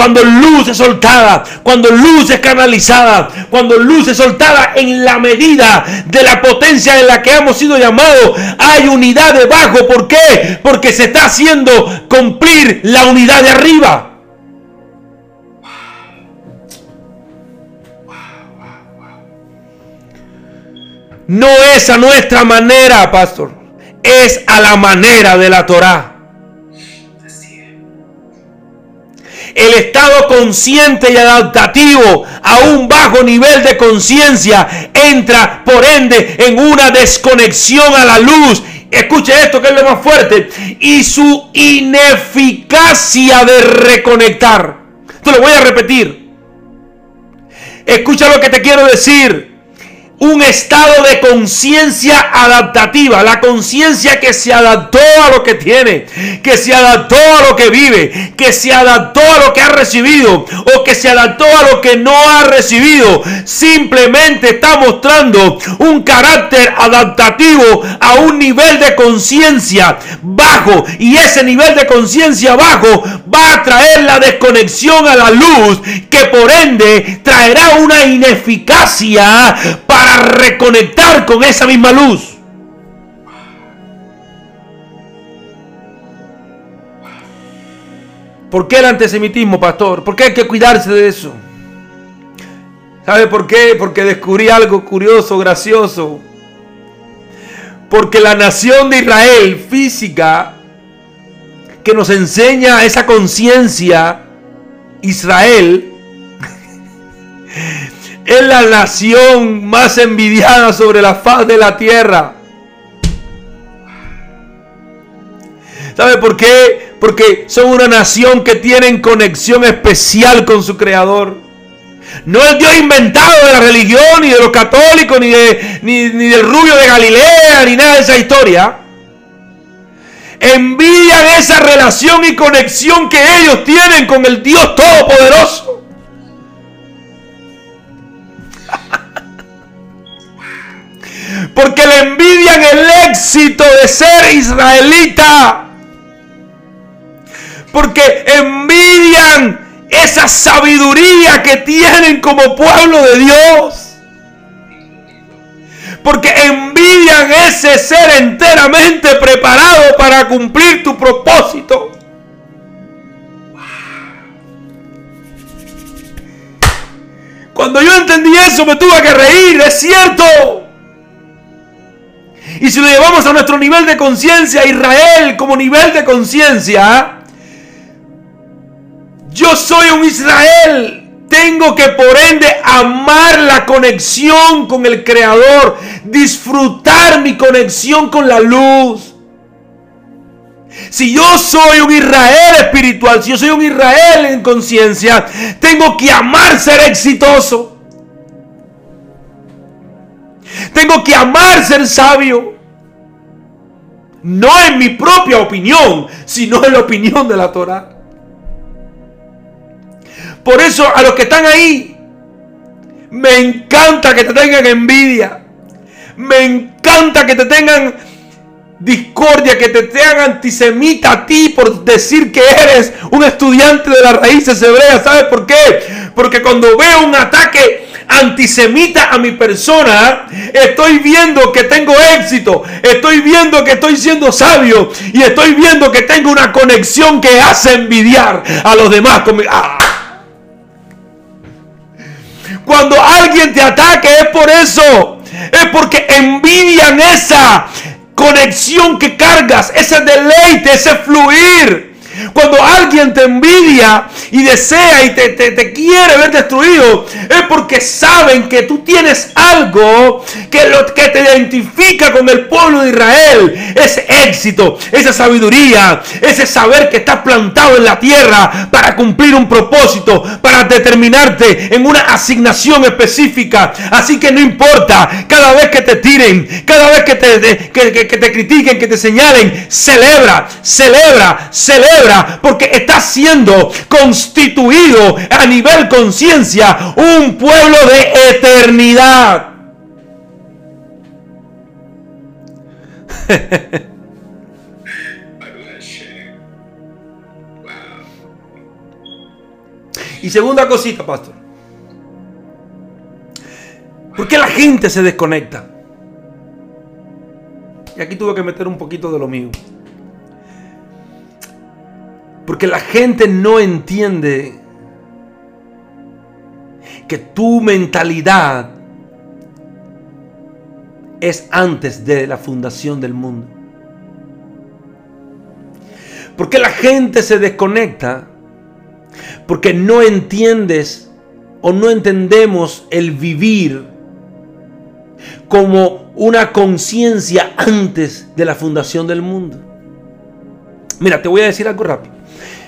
S1: cuando luz es soltada, cuando luz es canalizada, cuando luz es soltada en la medida de la potencia en la que hemos sido llamados, hay unidad debajo. ¿Por qué? Porque se está haciendo cumplir la unidad de arriba. No es a nuestra manera, pastor. Es a la manera de la Torah. El estado consciente y adaptativo a un bajo nivel de conciencia entra por ende en una desconexión a la luz escuche esto que es lo más fuerte, y su ineficacia de reconectar. Te lo voy a repetir. Escucha lo que te quiero decir un estado de conciencia adaptativa, la conciencia que se adaptó a lo que tiene, que se adaptó a lo que vive, que se adaptó a lo que ha recibido o que se adaptó a lo que no ha recibido. Simplemente está mostrando un carácter adaptativo a un nivel de conciencia bajo y ese nivel de conciencia bajo va a traer la desconexión a la luz que por ende traerá una ineficacia para reconectar con esa misma luz. ¿Por qué el antisemitismo, pastor? ¿Por qué hay que cuidarse de eso? ¿Sabe por qué? Porque descubrí algo curioso, gracioso. Porque la nación de Israel física que nos enseña esa conciencia, Israel, es la nación más envidiada sobre la faz de la tierra. ¿Sabe por qué? Porque son una nación que tienen conexión especial con su creador. No el Dios inventado de la religión, ni de los católicos, ni, de, ni, ni del rubio de Galilea, ni nada de esa historia. Envidian esa relación y conexión que ellos tienen con el Dios Todopoderoso. Porque le envidian el éxito de ser israelita. Porque envidian esa sabiduría que tienen como pueblo de Dios. Porque envidian ese ser enteramente preparado para cumplir tu propósito. Cuando yo entendí eso me tuve que reír, es cierto. Y si lo llevamos a nuestro nivel de conciencia, Israel como nivel de conciencia, yo soy un Israel. Tengo que por ende amar la conexión con el Creador, disfrutar mi conexión con la luz. Si yo soy un Israel espiritual, si yo soy un Israel en conciencia, tengo que amar ser exitoso. Tengo que amar ser sabio. No en mi propia opinión, sino en la opinión de la Torah. Por eso a los que están ahí, me encanta que te tengan envidia. Me encanta que te tengan discordia, que te tengan antisemita a ti por decir que eres un estudiante de las raíces hebreas. ¿Sabes por qué? Porque cuando veo un ataque antisemita a mi persona, estoy viendo que tengo éxito, estoy viendo que estoy siendo sabio y estoy viendo que tengo una conexión que hace envidiar a los demás. ¡Ah! Cuando alguien te ataque es por eso. Es porque envidian esa conexión que cargas, ese deleite, ese fluir. Cuando alguien te envidia y desea y te, quiere ver destruido, es porque saben que tú tienes algo que, lo, que te identifica con el pueblo de Israel. Ese éxito, esa sabiduría, ese saber que estás plantado en la tierra para cumplir un propósito, para determinarte en una asignación específica. Así que no importa, cada vez que te tiren, cada vez que te, que te critiquen, que te señalen, celebra, celebra, celebra porque está siendo constituido a nivel conciencia un pueblo de eternidad. y segunda cosita, pastor. ¿Por qué la gente se desconecta? Y aquí tuve que meter un poquito de lo mío. Porque la gente no entiende que tu mentalidad es antes de la fundación del mundo. Porque la gente se desconecta porque no entiendes o no entendemos el vivir como una conciencia antes de la fundación del mundo. Mira, te voy a decir algo rápido.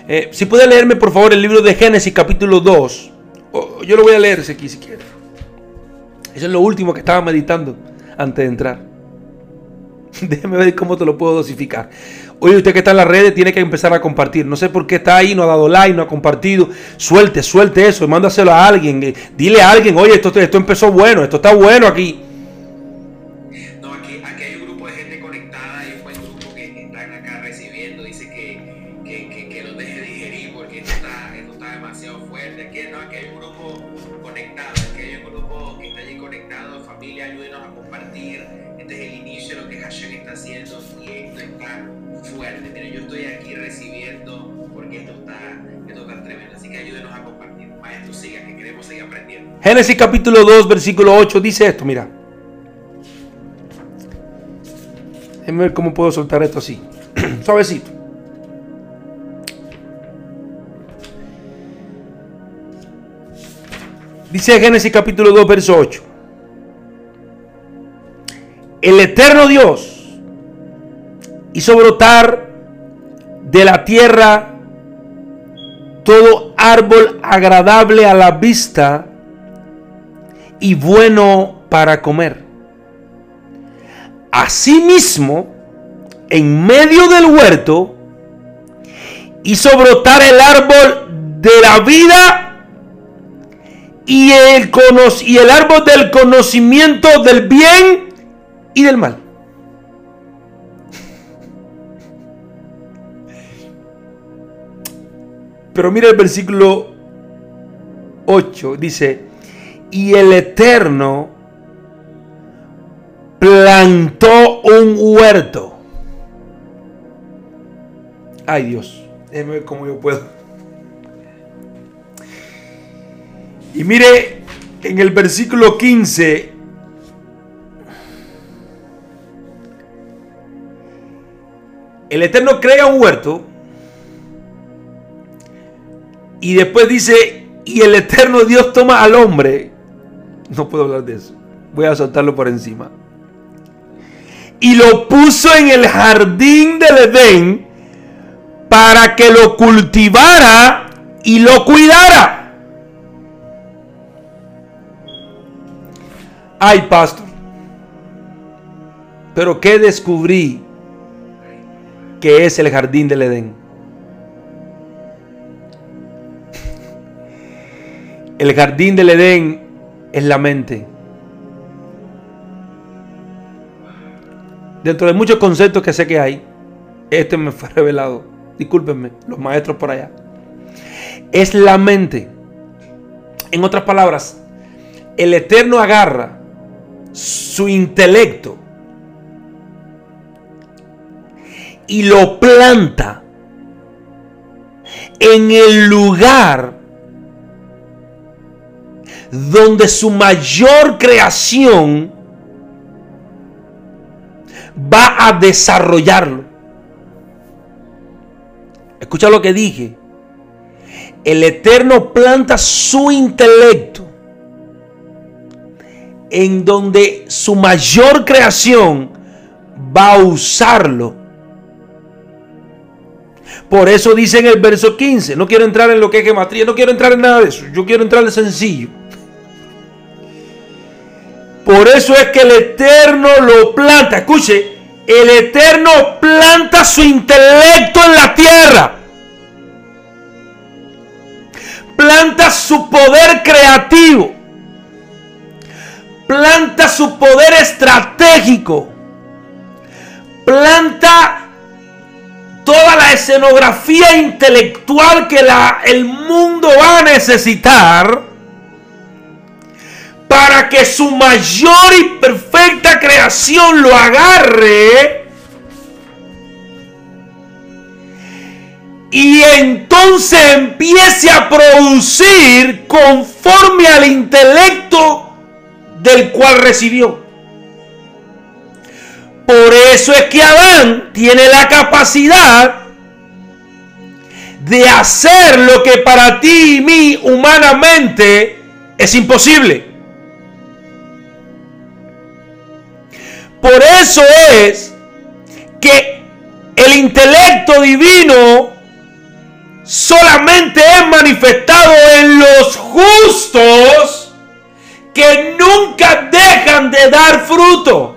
S1: Eh, si puedes leerme por favor el libro de Génesis capítulo 2. yo lo voy a leer si si quieres. Eso es lo último que estaba meditando antes de entrar. Déjame ver cómo te lo puedo dosificar. Oye, usted que está en las redes tiene que empezar a compartir. No sé por qué está ahí, no ha dado like, no ha compartido. Suelte, suelte eso, mándaselo a alguien. Eh, dile a alguien, oye, esto, esto empezó bueno, esto está bueno aquí. Génesis capítulo 2, versículo 8 dice esto, mira. Déjenme ver cómo puedo soltar esto así. Suavecito. Dice Génesis capítulo 2, verso 8. El eterno Dios hizo brotar de la tierra todo árbol agradable a la vista y bueno para comer. Asimismo, en medio del huerto, hizo brotar el árbol de la vida y el, y el árbol del conocimiento del bien y del mal. Pero mira el versículo 8, dice, y el Eterno plantó un huerto. Ay Dios, déjeme ver cómo yo puedo. Y mire en el versículo 15, el Eterno crea un huerto y después dice, y el eterno Dios toma al hombre. No puedo hablar de eso. Voy a soltarlo por encima. Y lo puso en el jardín del Edén para que lo cultivara y lo cuidara. Ay, pastor. Pero ¿qué descubrí que es el jardín del Edén? El jardín del Edén es la mente. Dentro de muchos conceptos que sé que hay, este me fue revelado. Discúlpenme, los maestros por allá. Es la mente. En otras palabras, el Eterno agarra su intelecto y lo planta en el lugar donde su mayor creación va a desarrollarlo. Escucha lo que dije. El Eterno planta su intelecto en donde su mayor creación va a usarlo. Por eso dice en el verso 15, no quiero entrar en lo que es gematría, no quiero entrar en nada de eso, yo quiero entrar en sencillo. Por eso es que el Eterno lo planta. Escuche, el Eterno planta su intelecto en la tierra. Planta su poder creativo. Planta su poder estratégico. Planta toda la escenografía intelectual que la, el mundo va a necesitar para que su mayor y perfecta creación lo agarre. Y entonces empiece a producir conforme al intelecto del cual recibió. Por eso es que Adán tiene la capacidad de hacer lo que para ti y mí humanamente es imposible. Por eso es que el intelecto divino solamente es manifestado en los justos que nunca dejan de dar fruto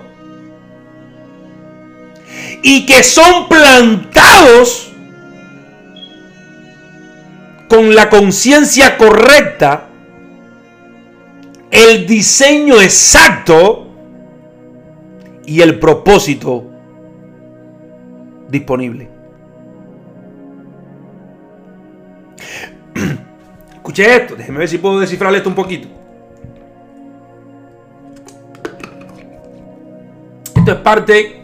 S1: y que son plantados con la conciencia correcta, el diseño exacto y el propósito disponible. Escuche esto, déjeme ver si puedo descifrar esto un poquito. Esto es parte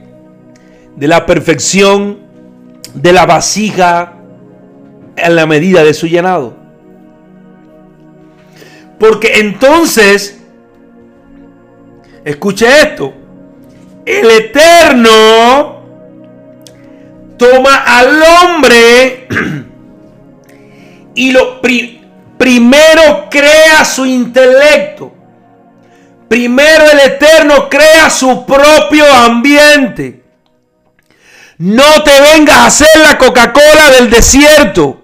S1: de la perfección de la vasija en la medida de su llenado. Porque entonces, escuche esto, el Eterno toma al hombre y lo primero crea su intelecto. Primero el Eterno crea su propio ambiente. No te vengas a hacer la Coca-Cola del desierto.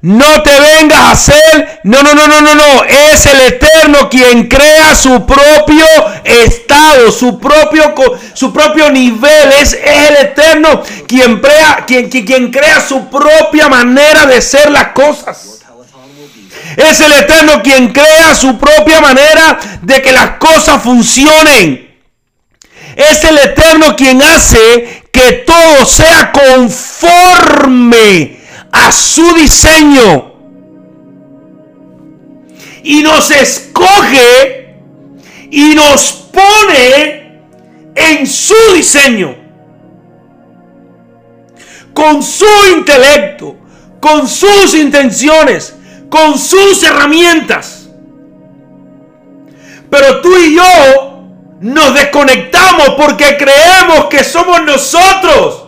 S1: No te vengas a hacer, no, no, no, no, no, no. Es el Eterno quien crea su propio estado, su propio, su propio nivel. Es, el Eterno quien crea, quien, quien crea su propia manera de ser las cosas. Es el Eterno quien crea su propia manera de que las cosas funcionen. Es el Eterno quien hace que todo sea conforme a su diseño. Y nos escoge y nos pone en su diseño. Con su intelecto, con sus intenciones, con sus herramientas. Pero tú y yo nos desconectamos porque creemos que somos nosotros.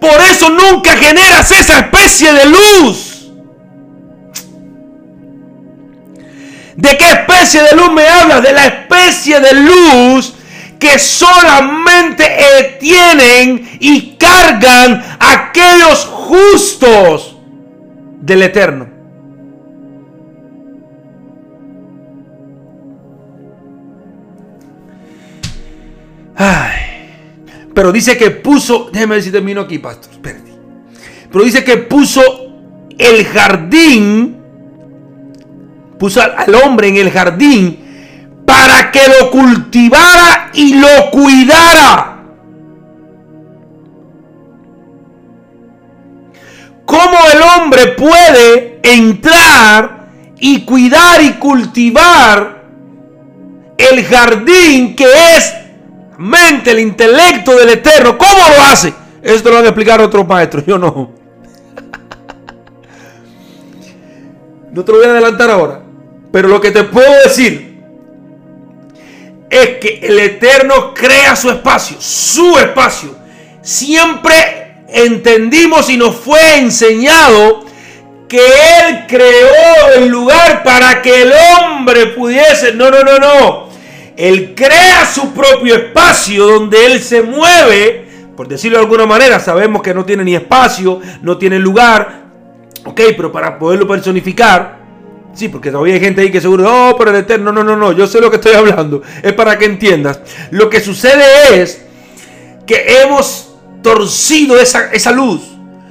S1: Por eso nunca generas esa especie de luz. ¿De qué especie de luz me hablas? De la especie de luz que solamente tienen y cargan aquellos justos del Eterno. Pero dice que puso, déjeme si termino aquí, pastor. Pero dice que puso el jardín, puso al hombre en el jardín para que lo cultivara y lo cuidara. ¿Cómo el hombre puede entrar y cuidar y cultivar el jardín que es mente, el intelecto del Eterno. ¿Cómo lo hace? Esto lo van a explicar otros maestros, yo no. No te lo voy a adelantar ahora. Pero lo que te puedo decir es que el Eterno crea su espacio, su espacio. Siempre entendimos y nos fue enseñado que Él creó el lugar para que el hombre pudiese. No, no, no, no. Él crea su propio espacio donde Él se mueve. Por decirlo de alguna manera, sabemos que no tiene ni espacio, no tiene lugar. Ok, pero para poderlo personificar, sí, porque todavía hay gente ahí que seguro, oh, pero el eterno, no, no, no, yo sé lo que estoy hablando. Es para que entiendas. Lo que sucede es que hemos torcido esa, esa luz.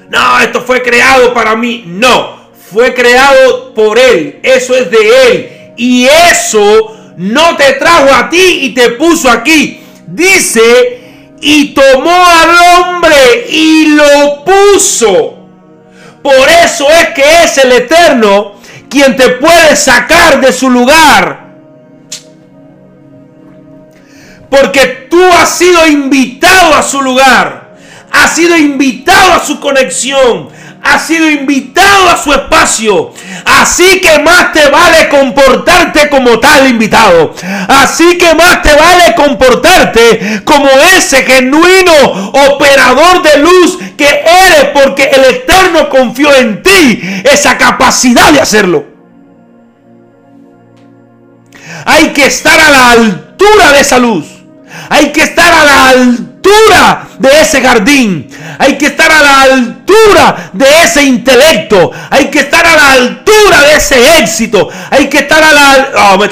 S1: No, esto fue creado para mí. No, fue creado por Él. Eso es de Él. Y eso no te trajo a ti y te puso aquí. Dice, y tomó al hombre y lo puso. Por eso es que es el Eterno quien te puede sacar de su lugar. Porque tú has sido invitado a su lugar. Has sido invitado a su conexión ha sido invitado a su espacio. Así que más te vale comportarte como tal invitado. Así que más te vale comportarte como ese genuino operador de luz que eres porque el Eterno confió en ti esa capacidad de hacerlo. Hay que estar a la altura de esa luz. Hay que estar a la altura de ese jardín. Hay que estar a la altura de ese intelecto. Hay que estar a la altura de ese éxito. Hay que estar a la, oh,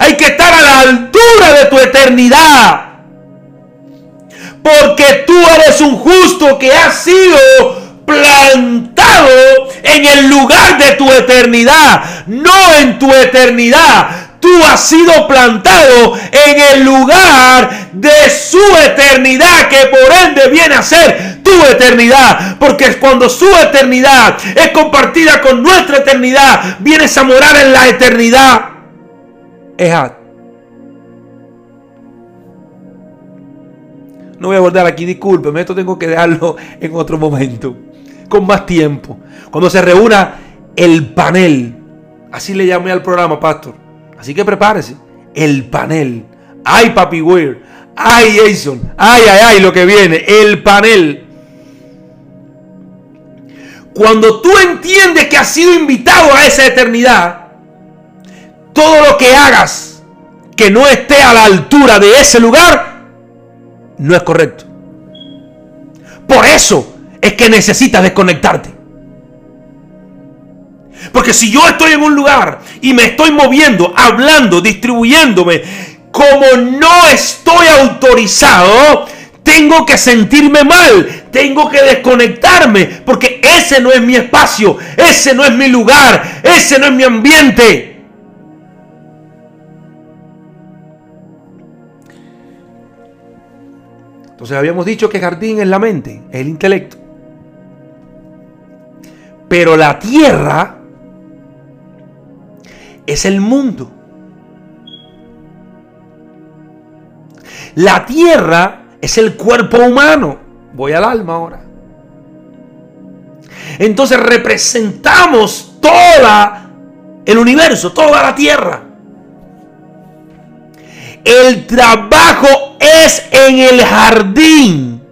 S1: hay que estar a la altura de tu eternidad. Porque tú eres un justo que ha sido plantado en el lugar de tu eternidad, no en tu eternidad. Tú has sido plantado en el lugar de su eternidad, que por ende viene a ser tu eternidad. Porque cuando su eternidad es compartida con nuestra eternidad, vienes a morar en la eternidad. No voy a abordar aquí, discúlpeme, esto tengo que dejarlo en otro momento, con más tiempo. Cuando se reúna el panel, así le llamé al programa, pastor. Así que prepárese, el panel. Ay, Papi Weir, ay, Jason, ay, ay, ay, lo que viene, el panel. Cuando tú entiendes que has sido invitado a esa eternidad, todo lo que hagas que no esté a la altura de ese lugar, no es correcto. Por eso es que necesitas desconectarte. Porque si yo estoy en un lugar y me estoy moviendo, hablando, distribuyéndome, como no estoy autorizado, tengo que sentirme mal, tengo que desconectarme, porque ese no es mi espacio, ese no es mi lugar, ese no es mi ambiente. Entonces habíamos dicho que jardín es la mente, es el intelecto. Pero la tierra es el mundo. La tierra es el cuerpo humano. Voy al alma ahora. Entonces representamos toda el universo, toda la tierra. El trabajo es en el jardín.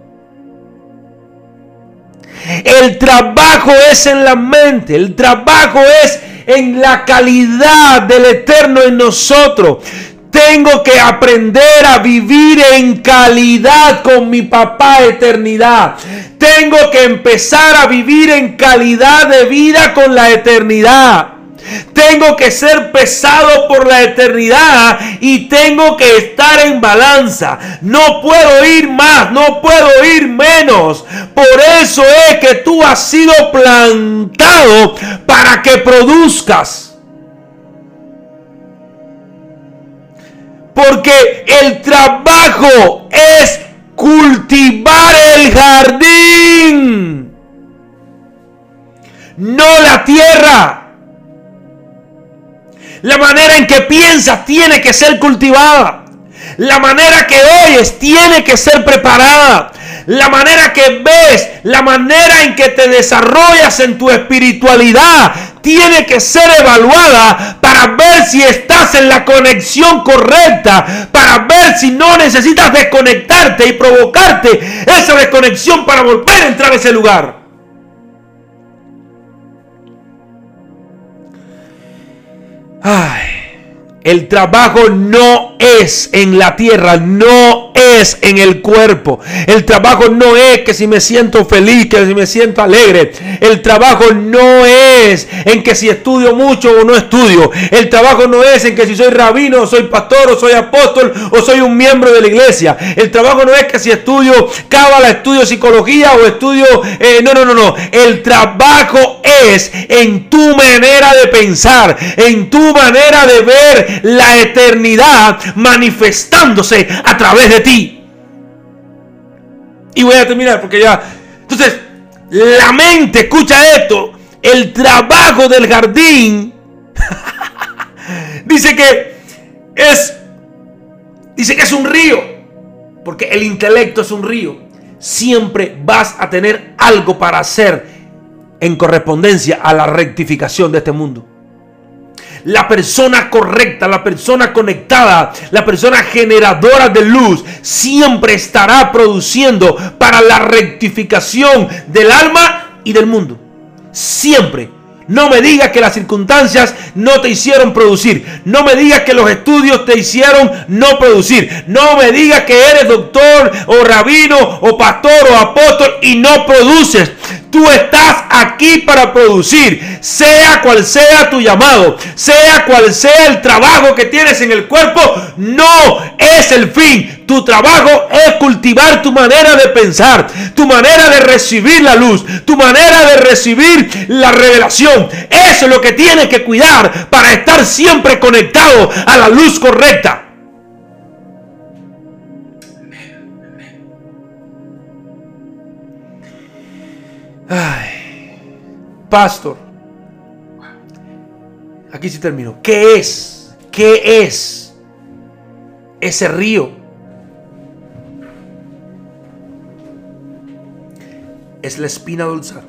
S1: El trabajo es en la mente. El trabajo es en la calidad del eterno en nosotros. Tengo que aprender a vivir en calidad con mi papá eternidad. Tengo que empezar a vivir en calidad de vida con la eternidad. Tengo que ser pesado por la eternidad y tengo que estar en balanza. No puedo ir más, no puedo ir menos. Por eso es que tú has sido plantado para que produzcas. Porque el trabajo es cultivar el jardín, no la tierra. La manera en que piensas tiene que ser cultivada. La manera que oyes tiene que ser preparada. La manera que ves, la manera en que te desarrollas en tu espiritualidad tiene que ser evaluada para ver si estás en la conexión correcta, para ver si no necesitas desconectarte y provocarte esa desconexión para volver a entrar a ese lugar. Ay, el trabajo no es en la tierra, no es en el cuerpo. El trabajo no es que si me siento feliz, que si me siento alegre. El trabajo no es en que si estudio mucho o no estudio. El trabajo no es en que si soy rabino o soy pastor o soy apóstol o soy un miembro de la iglesia. El trabajo no es que si estudio cábala, estudio psicología o estudio... Eh, no, no, no, no. El trabajo es en tu manera de pensar, en tu manera de ver la eternidad manifestándose a través de ti. Y voy a terminar porque ya. Entonces, la mente, escucha esto. El trabajo del jardín dice que es. Dice que es un río. Porque el intelecto es un río. Siempre vas a tener algo para hacer en correspondencia a la rectificación de este mundo la persona correcta, la persona conectada, la persona generadora de luz, siempre estará produciendo para la rectificación del alma y del mundo. Siempre. No me digas que las circunstancias no te hicieron producir. No me digas que los estudios te hicieron no producir. No me digas que eres doctor o rabino o pastor o apóstol y no produces. Tú estás aquí para producir, sea cual sea tu llamado, sea cual sea el trabajo que tienes en el cuerpo, no es el fin. Tu trabajo es cultivar tu manera de pensar, tu manera de recibir la luz, tu manera de recibir la revelación. Eso es lo que tienes que cuidar para estar siempre conectado a la luz correcta. Ay, pastor. Aquí sí termino. ¿Qué es? ¿Qué es ese río? Es la espina dorsal.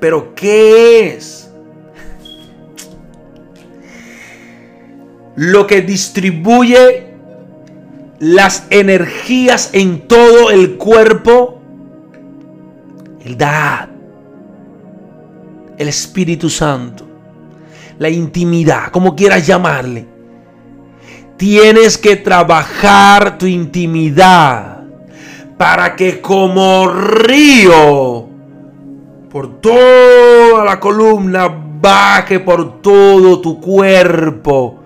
S1: Pero ¿qué es? Lo que distribuye las energías en todo el cuerpo, el Dad, el Espíritu Santo, la intimidad, como quieras llamarle. Tienes que trabajar tu intimidad para que como río por toda la columna baje por todo tu cuerpo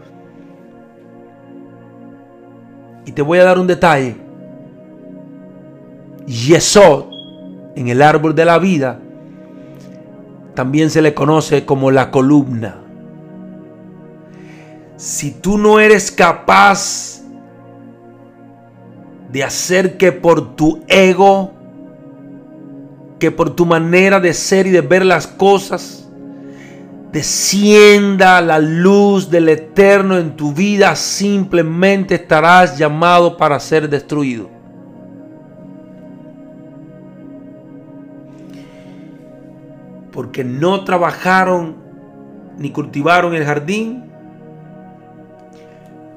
S1: Y te voy a dar un detalle. Yesod, en el árbol de la vida, también se le conoce como la columna. Si tú no eres capaz de hacer que por tu ego, que por tu manera de ser y de ver las cosas, descienda la luz del eterno en tu vida, simplemente estarás llamado para ser destruido. Porque no trabajaron ni cultivaron el jardín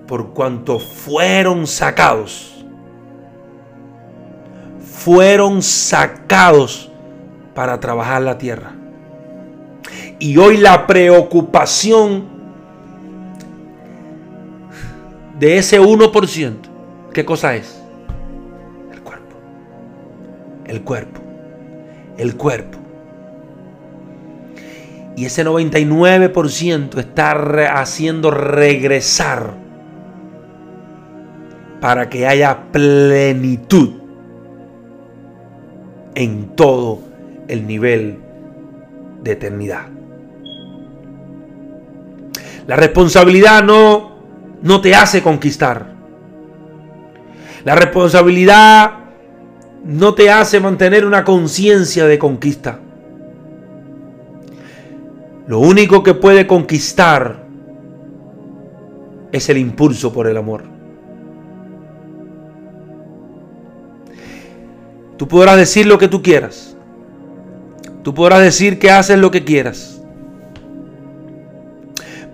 S1: por cuanto fueron sacados. Fueron sacados para trabajar la tierra. Y hoy la preocupación de ese 1%, ¿qué cosa es? El cuerpo. El cuerpo. El cuerpo. Y ese 99% está haciendo regresar para que haya plenitud en todo el nivel de eternidad. La responsabilidad no, no te hace conquistar. La responsabilidad no te hace mantener una conciencia de conquista. Lo único que puede conquistar es el impulso por el amor. Tú podrás decir lo que tú quieras. Tú podrás decir que haces lo que quieras.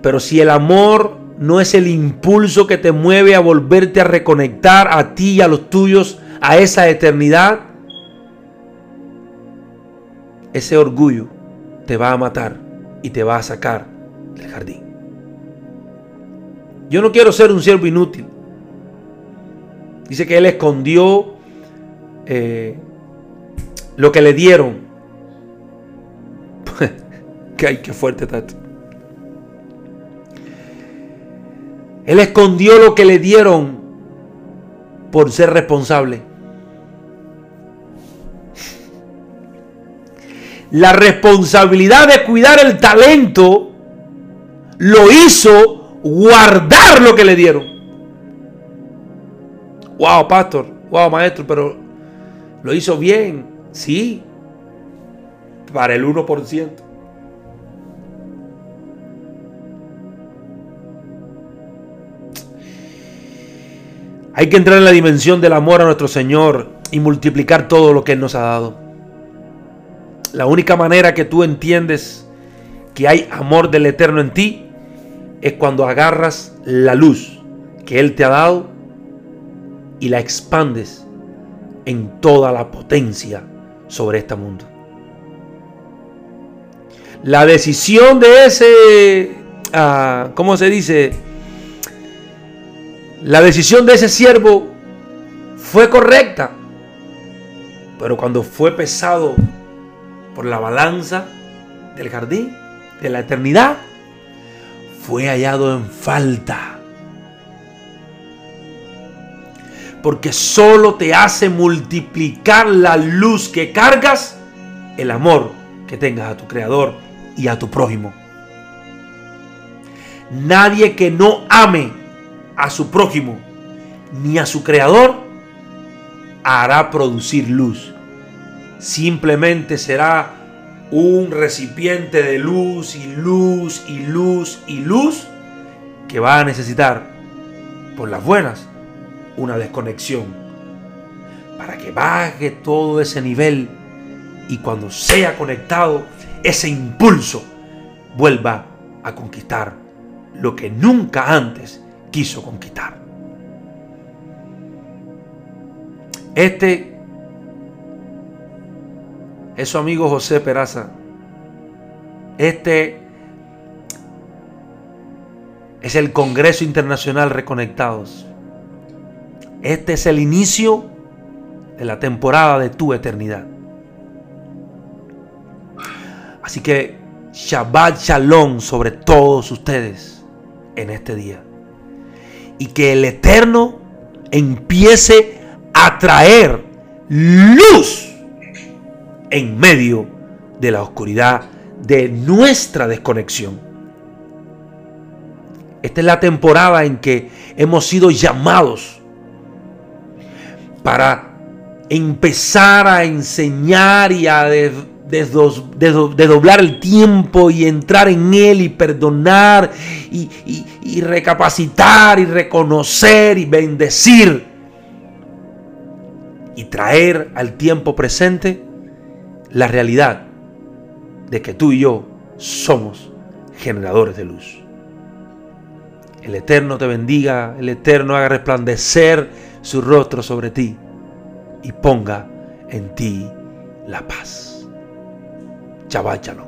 S1: Pero si el amor no es el impulso que te mueve a volverte a reconectar a ti y a los tuyos, a esa eternidad, ese orgullo te va a matar y te va a sacar del jardín. Yo no quiero ser un siervo inútil. Dice que él escondió eh, lo que le dieron. que que fuerte tato. Él escondió lo que le dieron por ser responsable. La responsabilidad de cuidar el talento lo hizo guardar lo que le dieron. Wow, pastor, wow, maestro, pero lo hizo bien, sí, para el 1%. Hay que entrar en la dimensión del amor a nuestro Señor y multiplicar todo lo que Él nos ha dado. La única manera que tú entiendes que hay amor del Eterno en ti es cuando agarras la luz que Él te ha dado y la expandes en toda la potencia sobre este mundo. La decisión de ese, ah, ¿cómo se dice? La decisión de ese siervo fue correcta. Pero cuando fue pesado por la balanza del jardín, de la eternidad, fue hallado en falta. Porque solo te hace multiplicar la luz que cargas, el amor que tengas a tu Creador y a tu prójimo. Nadie que no ame a su prójimo ni a su Creador hará producir luz. Simplemente será un recipiente de luz y luz y luz y luz que va a necesitar, por las buenas, una desconexión para que baje todo ese nivel y cuando sea conectado, ese impulso vuelva a conquistar lo que nunca antes quiso conquistar. Este es su amigo José Peraza. Este es el Congreso Internacional Reconectados. Este es el inicio de la temporada de tu eternidad. Así que Shabbat Shalom sobre todos ustedes en este día. Y que el Eterno empiece traer luz en medio de la oscuridad de nuestra desconexión. Esta es la temporada en que hemos sido llamados para empezar a enseñar y a desdoblar el tiempo y entrar en él y perdonar y, y recapacitar y reconocer y bendecir y traer al tiempo presente la realidad de que tú y yo somos generadores de luz. El Eterno te bendiga, el Eterno haga resplandecer su rostro sobre ti y ponga en ti la paz. Shabbat